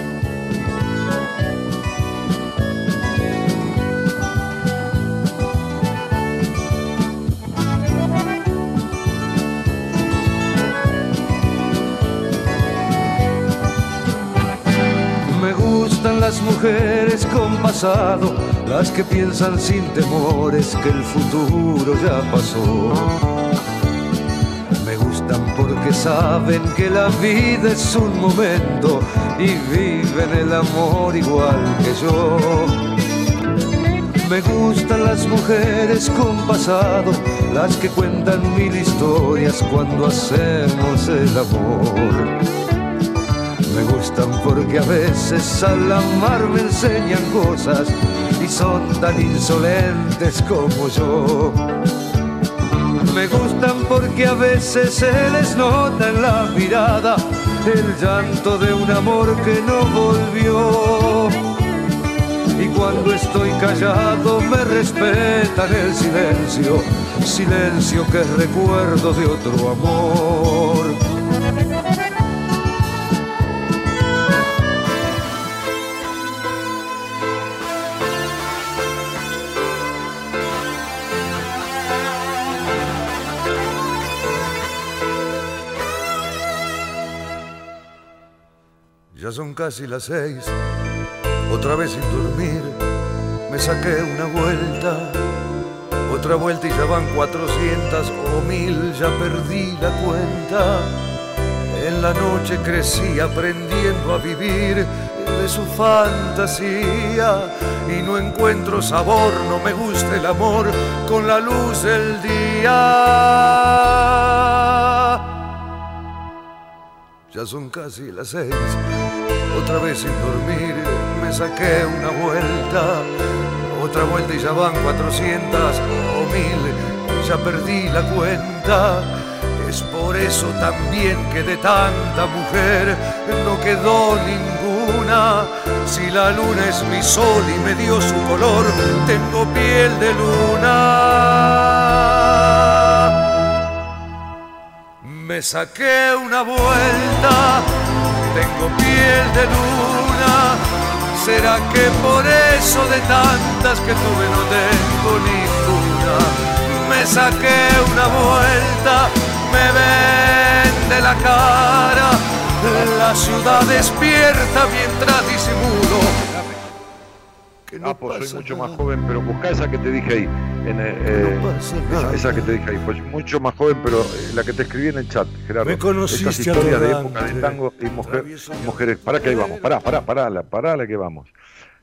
Mujeres con pasado, las que piensan sin temores que el futuro ya pasó. Me gustan porque saben que la vida es un momento y viven el amor igual que yo. Me gustan las mujeres con pasado, las que cuentan mil historias cuando hacemos el amor. Me gustan porque a veces al amar me enseñan cosas y son tan insolentes como yo. Me gustan porque a veces se les nota en la mirada el llanto de un amor que no volvió. Y cuando estoy callado me respetan el silencio, silencio que recuerdo de otro amor. Son casi las seis, otra vez sin dormir, me saqué una vuelta, otra vuelta y ya van cuatrocientas o mil, ya perdí la cuenta. En la noche crecí aprendiendo a vivir de su fantasía y no encuentro sabor, no me gusta el amor con la luz del día. Ya son casi las seis, otra vez sin dormir, me saqué una vuelta, otra vuelta y ya van cuatrocientas o mil, ya perdí la cuenta. Es por eso también que de tanta mujer no quedó ninguna. Si la luna es mi sol y me dio su color, tengo piel de luna. Me saqué una vuelta, tengo piel de luna. ¿Será que por eso de tantas que tuve no tengo ninguna? Me saqué una vuelta, me ven de la cara. La ciudad despierta mientras disimulo. Que no ah, pues pasa soy mucho nada. más joven, pero busca esa que te dije ahí. En, eh, eh, pasa esa, nada. esa que te dije ahí. Pues mucho más joven, pero eh, la que te escribí en el chat, Gerardo. Me conociste Estas historias de época de tango y, mujer- mujeres. Pará que ahí vamos, pará, pará, pará, pará que vamos.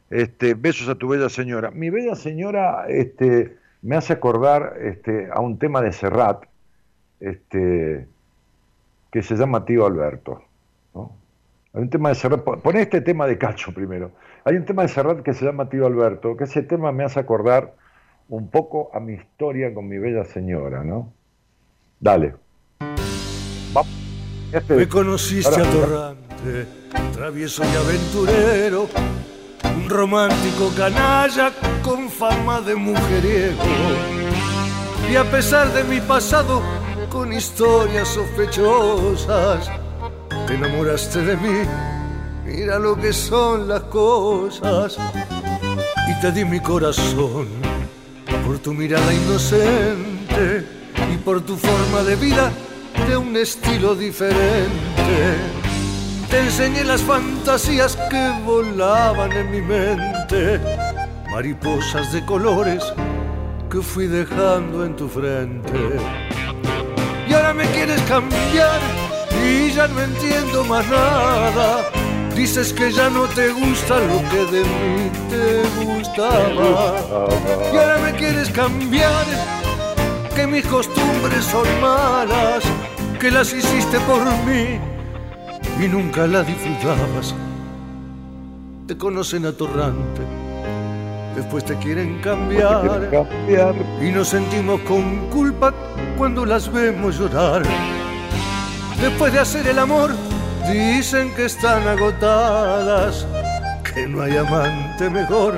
Este, besos a tu bella señora. Mi bella señora este, me hace acordar este, a un tema de Serrat este, que se llama Tío Alberto. ¿no? Hay un tema de Serrat, pon este tema de Cacho primero. Hay un tema de Serrat que se llama Tío Alberto, que ese tema me hace acordar un poco a mi historia con mi bella señora, ¿no? Dale. Este- Me conociste Ahora- atorrante, travieso y aventurero, un romántico canalla con fama de mujeriego. Y a pesar de mi pasado, con historias sospechosas, te enamoraste de mí, mira lo que son las cosas. Y te di mi corazón por tu mirada inocente y por tu forma de vida de un estilo diferente. Te enseñé las fantasías que volaban en mi mente, mariposas de colores que fui dejando en tu frente. Y ahora me quieres cambiar y ya no entiendo más nada. Dices que ya no te gusta lo que de mí te gustaba. Y ahora me quieres cambiar, que mis costumbres son malas, que las hiciste por mí y nunca las disfrutabas. Te conocen atorrante, después te quieren cambiar, cambiar. y nos sentimos con culpa cuando las vemos llorar. Después de hacer el amor, dicen que están agotadas, que no hay amante mejor.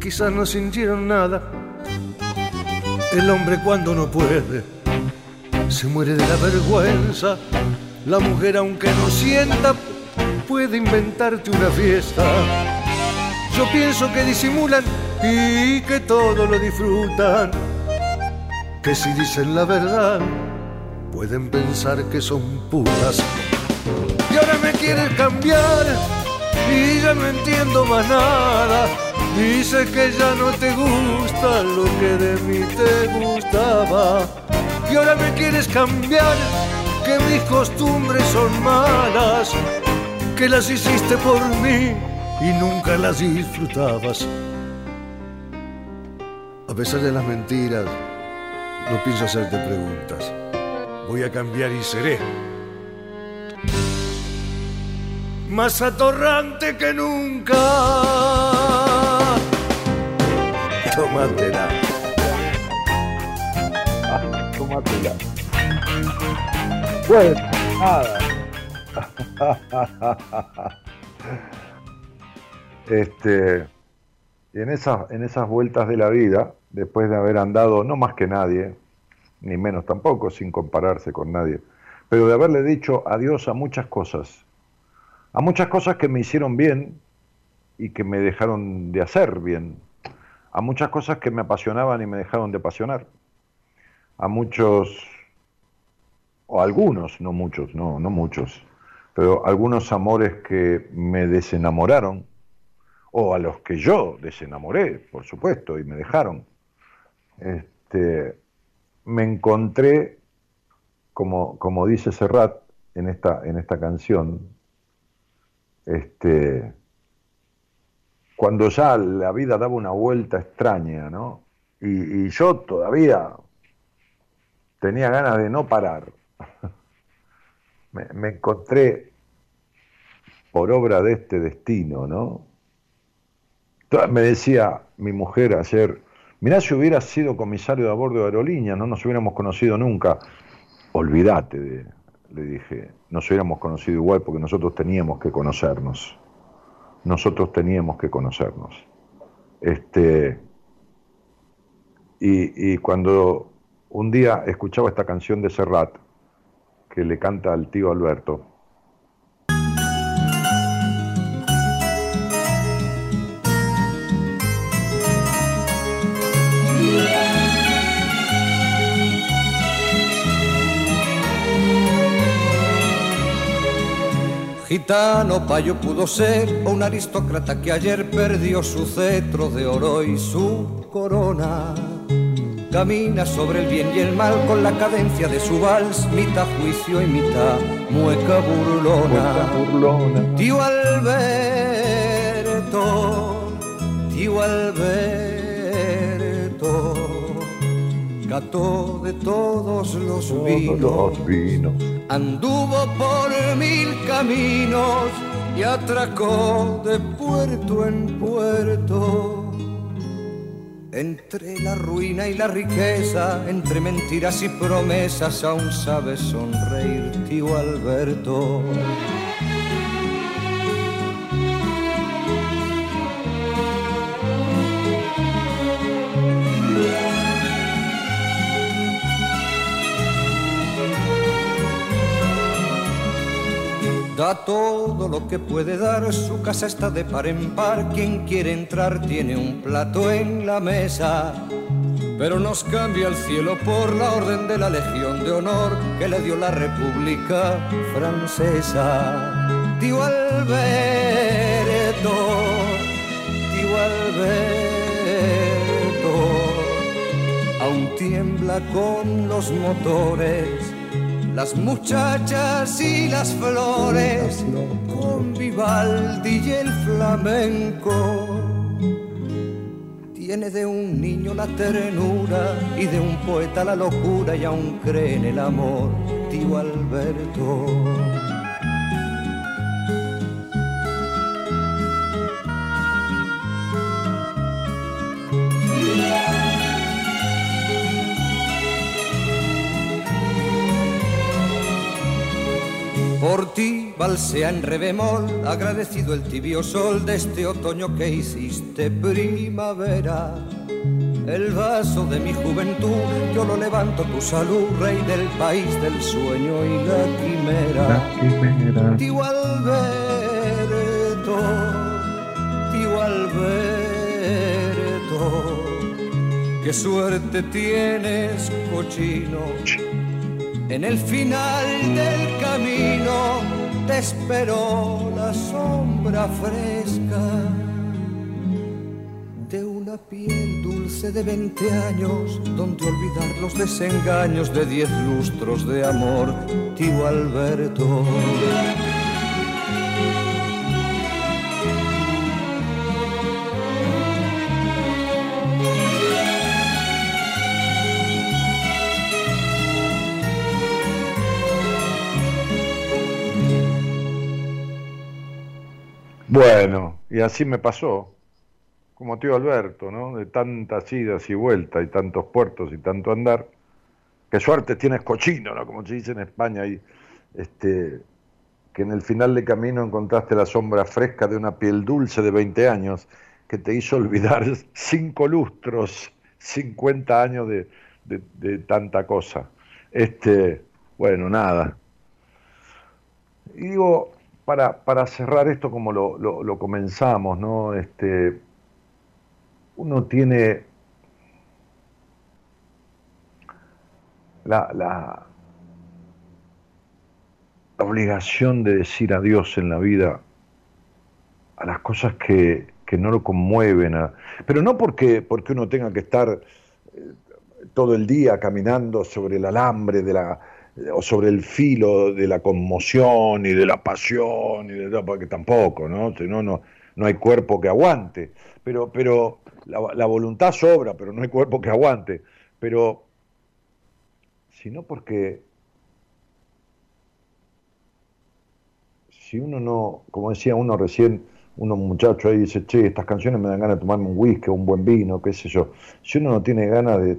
Quizás no sintieron nada. El hombre cuando no puede, se muere de la vergüenza. La mujer aunque no sienta, puede inventarte una fiesta. Yo pienso que disimulan y que todo lo disfrutan. Que si dicen la verdad, pueden pensar que son putas. Y ahora me quieren cambiar y ya no entiendo más nada. Dices que ya no te gusta lo que de mí te gustaba. Y ahora me quieres cambiar, que mis costumbres son malas, que las hiciste por mí y nunca las disfrutabas. A pesar de las mentiras, no pienso hacerte preguntas. Voy a cambiar y seré más atorrante que nunca. Tómatela. Tómatela. Pues nada. Este, y en esas, en esas vueltas de la vida, después de haber andado no más que nadie, ni menos tampoco, sin compararse con nadie, pero de haberle dicho adiós a muchas cosas, a muchas cosas que me hicieron bien y que me dejaron de hacer bien, a muchas cosas que me apasionaban y me dejaron de apasionar, a muchos, o algunos, no muchos, no, no muchos, pero algunos amores que me desenamoraron, o a los que yo desenamoré, por supuesto, y me dejaron. Este, me encontré, como, como dice Serrat en esta, en esta canción, este, cuando ya la vida daba una vuelta extraña, ¿no? Y, yo todavía tenía ganas de no parar. me, encontré por obra de este destino, ¿no? Me decía mi mujer ayer, mirá si hubieras sido comisario de a bordo de aerolínea, no nos hubiéramos conocido nunca. Olvídate, de, le dije, nos hubiéramos conocido igual porque nosotros teníamos que conocernos. Nosotros teníamos que conocernos. Este, y, y cuando un día escuchaba esta canción de Serrat, que le canta al tío Alberto, Gitano payo pudo ser o un aristócrata que ayer perdió su cetro de oro y su corona. Camina sobre el bien y el mal con la cadencia de su vals, mitad juicio y mitad mueca burlona. burlona. Tío Alberto, tío Alberto, gato de todos los Todos vinos. los vinos. Anduvo por mil caminos y atracó de puerto en puerto. Entre la ruina y la riqueza, entre mentiras y promesas, aún sabe sonreír, tío Alberto. Da todo lo que puede dar, su casa está de par en par, quien quiere entrar tiene un plato en la mesa. Pero nos cambia el cielo por la orden de la Legión de Honor que le dio la República Francesa. Tío Alberto, tío Alberto, aún tiembla con los motores las muchachas y las flores, con Vivaldi y el flamenco. Tiene de un niño la ternura y de un poeta la locura y aún cree en el amor, tío Alberto. Por ti balsea en re bemol, agradecido el tibio sol de este otoño que hiciste primavera. El vaso de mi juventud, yo lo levanto tu salud, rey del país del sueño y la quimera. La quimera. Tío Alberto, tío Alberto, qué suerte tienes, cochino. En el final del camino te esperó la sombra fresca de una piel dulce de 20 años, donde olvidar los desengaños de diez lustros de amor, tío Alberto. Bueno, y así me pasó, como tío Alberto, ¿no? De tantas idas y vueltas y tantos puertos y tanto andar. Qué suerte tienes cochino, ¿no? Como se dice en España, y este, que en el final de camino encontraste la sombra fresca de una piel dulce de 20 años que te hizo olvidar cinco lustros, 50 años de, de tanta cosa. Este, bueno, nada. Y digo, para, para cerrar esto como lo, lo, comenzamos, ¿no? Este, uno tiene la, la, obligación de decir adiós en la vida a las cosas que, que no lo conmueven, pero no porque, porque uno tenga que estar eh, todo el día caminando sobre el alambre de la, o sobre el filo de la conmoción y de la pasión, y de, porque tampoco, ¿no? no, no, no hay cuerpo que aguante. Pero, pero la, voluntad sobra, pero no hay cuerpo que aguante. Pero, sino porque si uno no, como decía uno recién, uno muchacho ahí dice, che, estas canciones me dan ganas de tomarme un whisky, un buen vino, qué sé yo. Si uno no tiene ganas de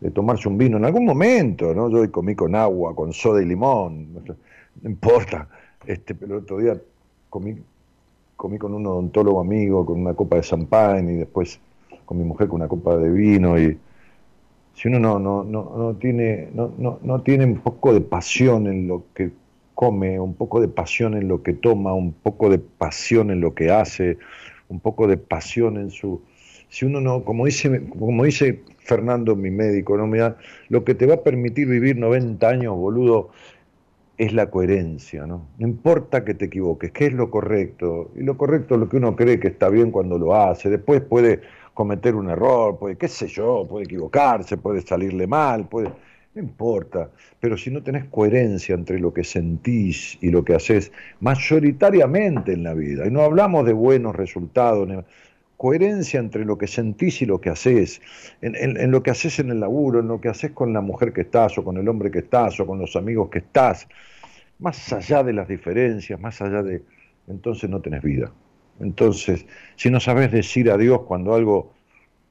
de tomarse un vino en algún momento, ¿no? Yo hoy comí con agua, con soda y limón, no importa. Este, pero el otro día comí, comí con un odontólogo amigo, con una copa de champán y después con mi mujer con una copa de vino y si uno no, no, no, no tiene, no, no, no tiene un poco de pasión en lo que come, un poco de pasión en lo que toma, un poco de pasión en lo que hace, un poco de pasión en su si uno no, como dice, como dice Fernando, mi médico, ¿no? da lo que te va a permitir vivir 90 años, boludo, es la coherencia, ¿no? No importa que te equivoques, ¿qué es lo correcto? Y lo correcto es lo que uno cree que está bien cuando lo hace. Después puede cometer un error, puede, qué sé yo, puede equivocarse, puede salirle mal, puede... No importa, pero si no tenés coherencia entre lo que sentís y lo que haces mayoritariamente en la vida, y no hablamos de buenos resultados, coherencia entre lo que sentís y lo que haces, en, lo que haces en el laburo, en lo que haces con la mujer que estás, o con el hombre que estás, o con los amigos que estás, más allá de las diferencias, más allá de... Entonces no tenés vida. Entonces, si no sabes decir adiós cuando algo,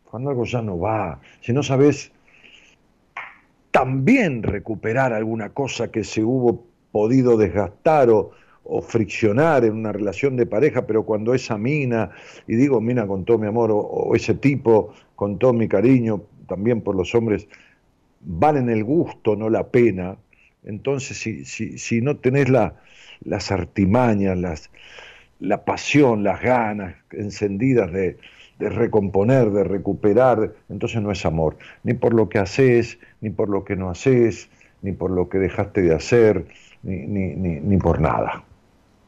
cuando algo ya no va, si no sabes también recuperar alguna cosa que se hubo podido desgastar o, o friccionar en una relación de pareja, pero cuando esa mina, y digo mina con todo mi amor, o, ese tipo con todo mi cariño, también por los hombres, valen el gusto, no la pena, entonces si, si, si no tenés la, las artimañas, las, la pasión, las ganas encendidas de, de recomponer, de recuperar, entonces no es amor, ni por lo que haces, ni por lo que no haces, ni por lo que dejaste de hacer, ni, ni, ni, ni por nada.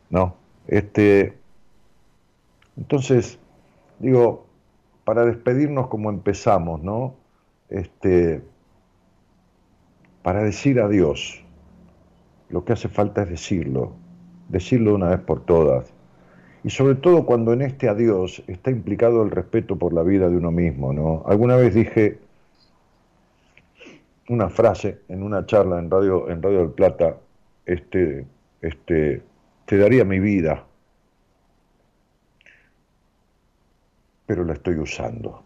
¿No? Este, entonces, digo, para despedirnos como empezamos, ¿no? Este, para decir adiós, lo que hace falta es decirlo, decirlo una vez por todas. Y sobre todo cuando en este adiós está implicado el respeto por la vida de uno mismo, ¿no? Alguna vez dije una frase en una charla en Radio, en Radio del Plata, este, este, te daría mi vida, pero la estoy usando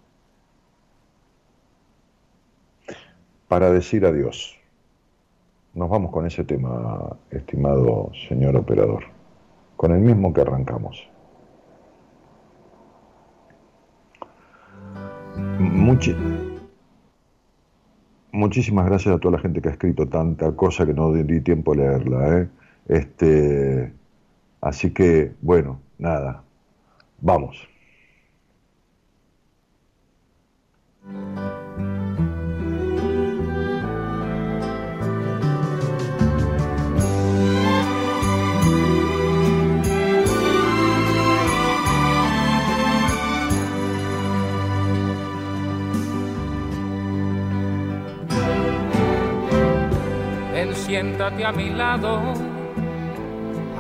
para decir adiós. Nos vamos con ese tema, estimado señor operador, con el mismo que arrancamos. muchísimas gracias a toda la gente que ha escrito tanta cosa que no di tiempo a leerla. ¿eh? Este, Así que, bueno, nada, vamos. Siéntate a mi lado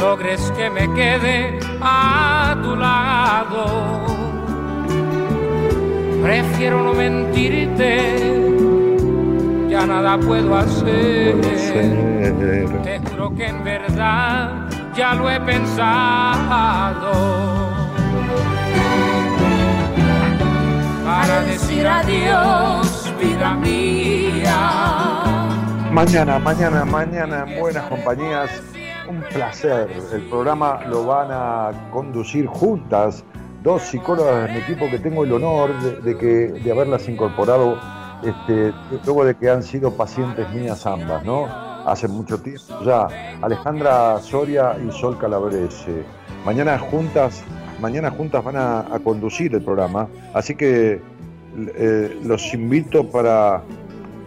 logres que me quede a tu lado. Prefiero no mentirte, ya nada puedo hacer. Te juro que en verdad ya lo he pensado. Para decir adiós, vida mía. Mañana, mañana, mañana en Buenas Compañías. Un placer. El programa lo van a conducir juntas dos psicólogas de mi equipo que tengo el honor de, que, de haberlas incorporado este, luego de que han sido pacientes mías ambas, ¿no? Hace mucho tiempo ya. Alejandra Soria y Sol Calabrese. Mañana juntas, mañana juntas van a, a conducir el programa, así que eh, los invito para,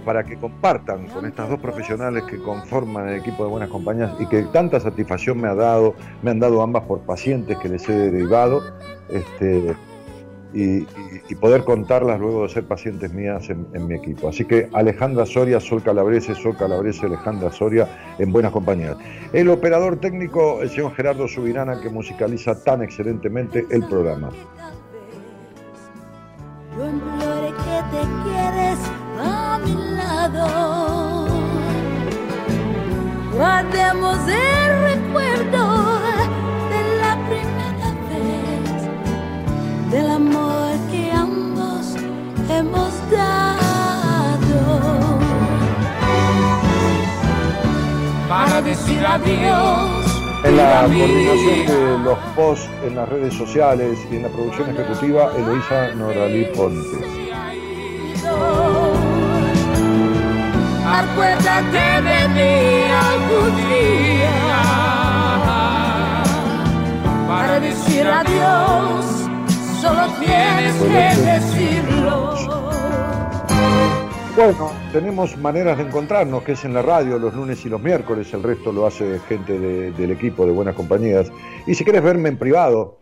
para que compartan con estas dos profesionales que conforman el equipo de Buenas Compañías y que tanta satisfacción me ha dado, me han dado ambas por pacientes que les he derivado. Este, y, poder contarlas luego de ser pacientes mías en, mi equipo. Así que Alejandra Soria, Sol Calabrese, Sol Calabrese, Alejandra Soria, en buenas compañías. El operador técnico, el señor Gerardo Subirana, que musicaliza tan excelentemente el programa. Yo imploré que te mi lado. Guardemos el recuerdo de la primera vez, del amor que ambos hemos dado. Para decir adiós, En la coordinación de los posts en las redes sociales y en la producción ejecutiva, Eloisa Noralí Ponte. Acuérdate de mí algún día Para decir adiós, solo tienes que decirlo. Bueno, tenemos maneras de encontrarnos, que es en la radio los lunes y los miércoles, el resto lo hace gente de- del equipo de Buenas Compañías. Y si quieres verme en privado,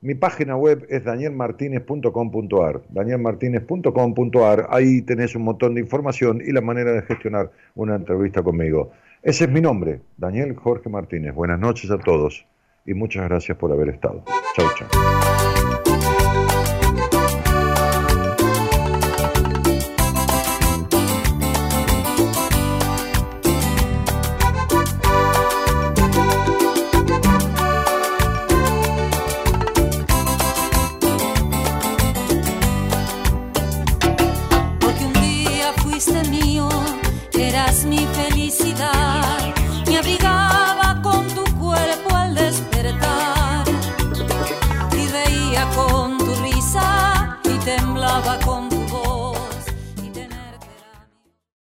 mi página web es danielmartinez.com.ar, danielmartinez.com.ar, ahí tenés un montón de información y la manera de gestionar una entrevista conmigo. Ese es mi nombre, Daniel Jorge Martínez. Buenas noches a todos y muchas gracias por haber estado. Chau, chau.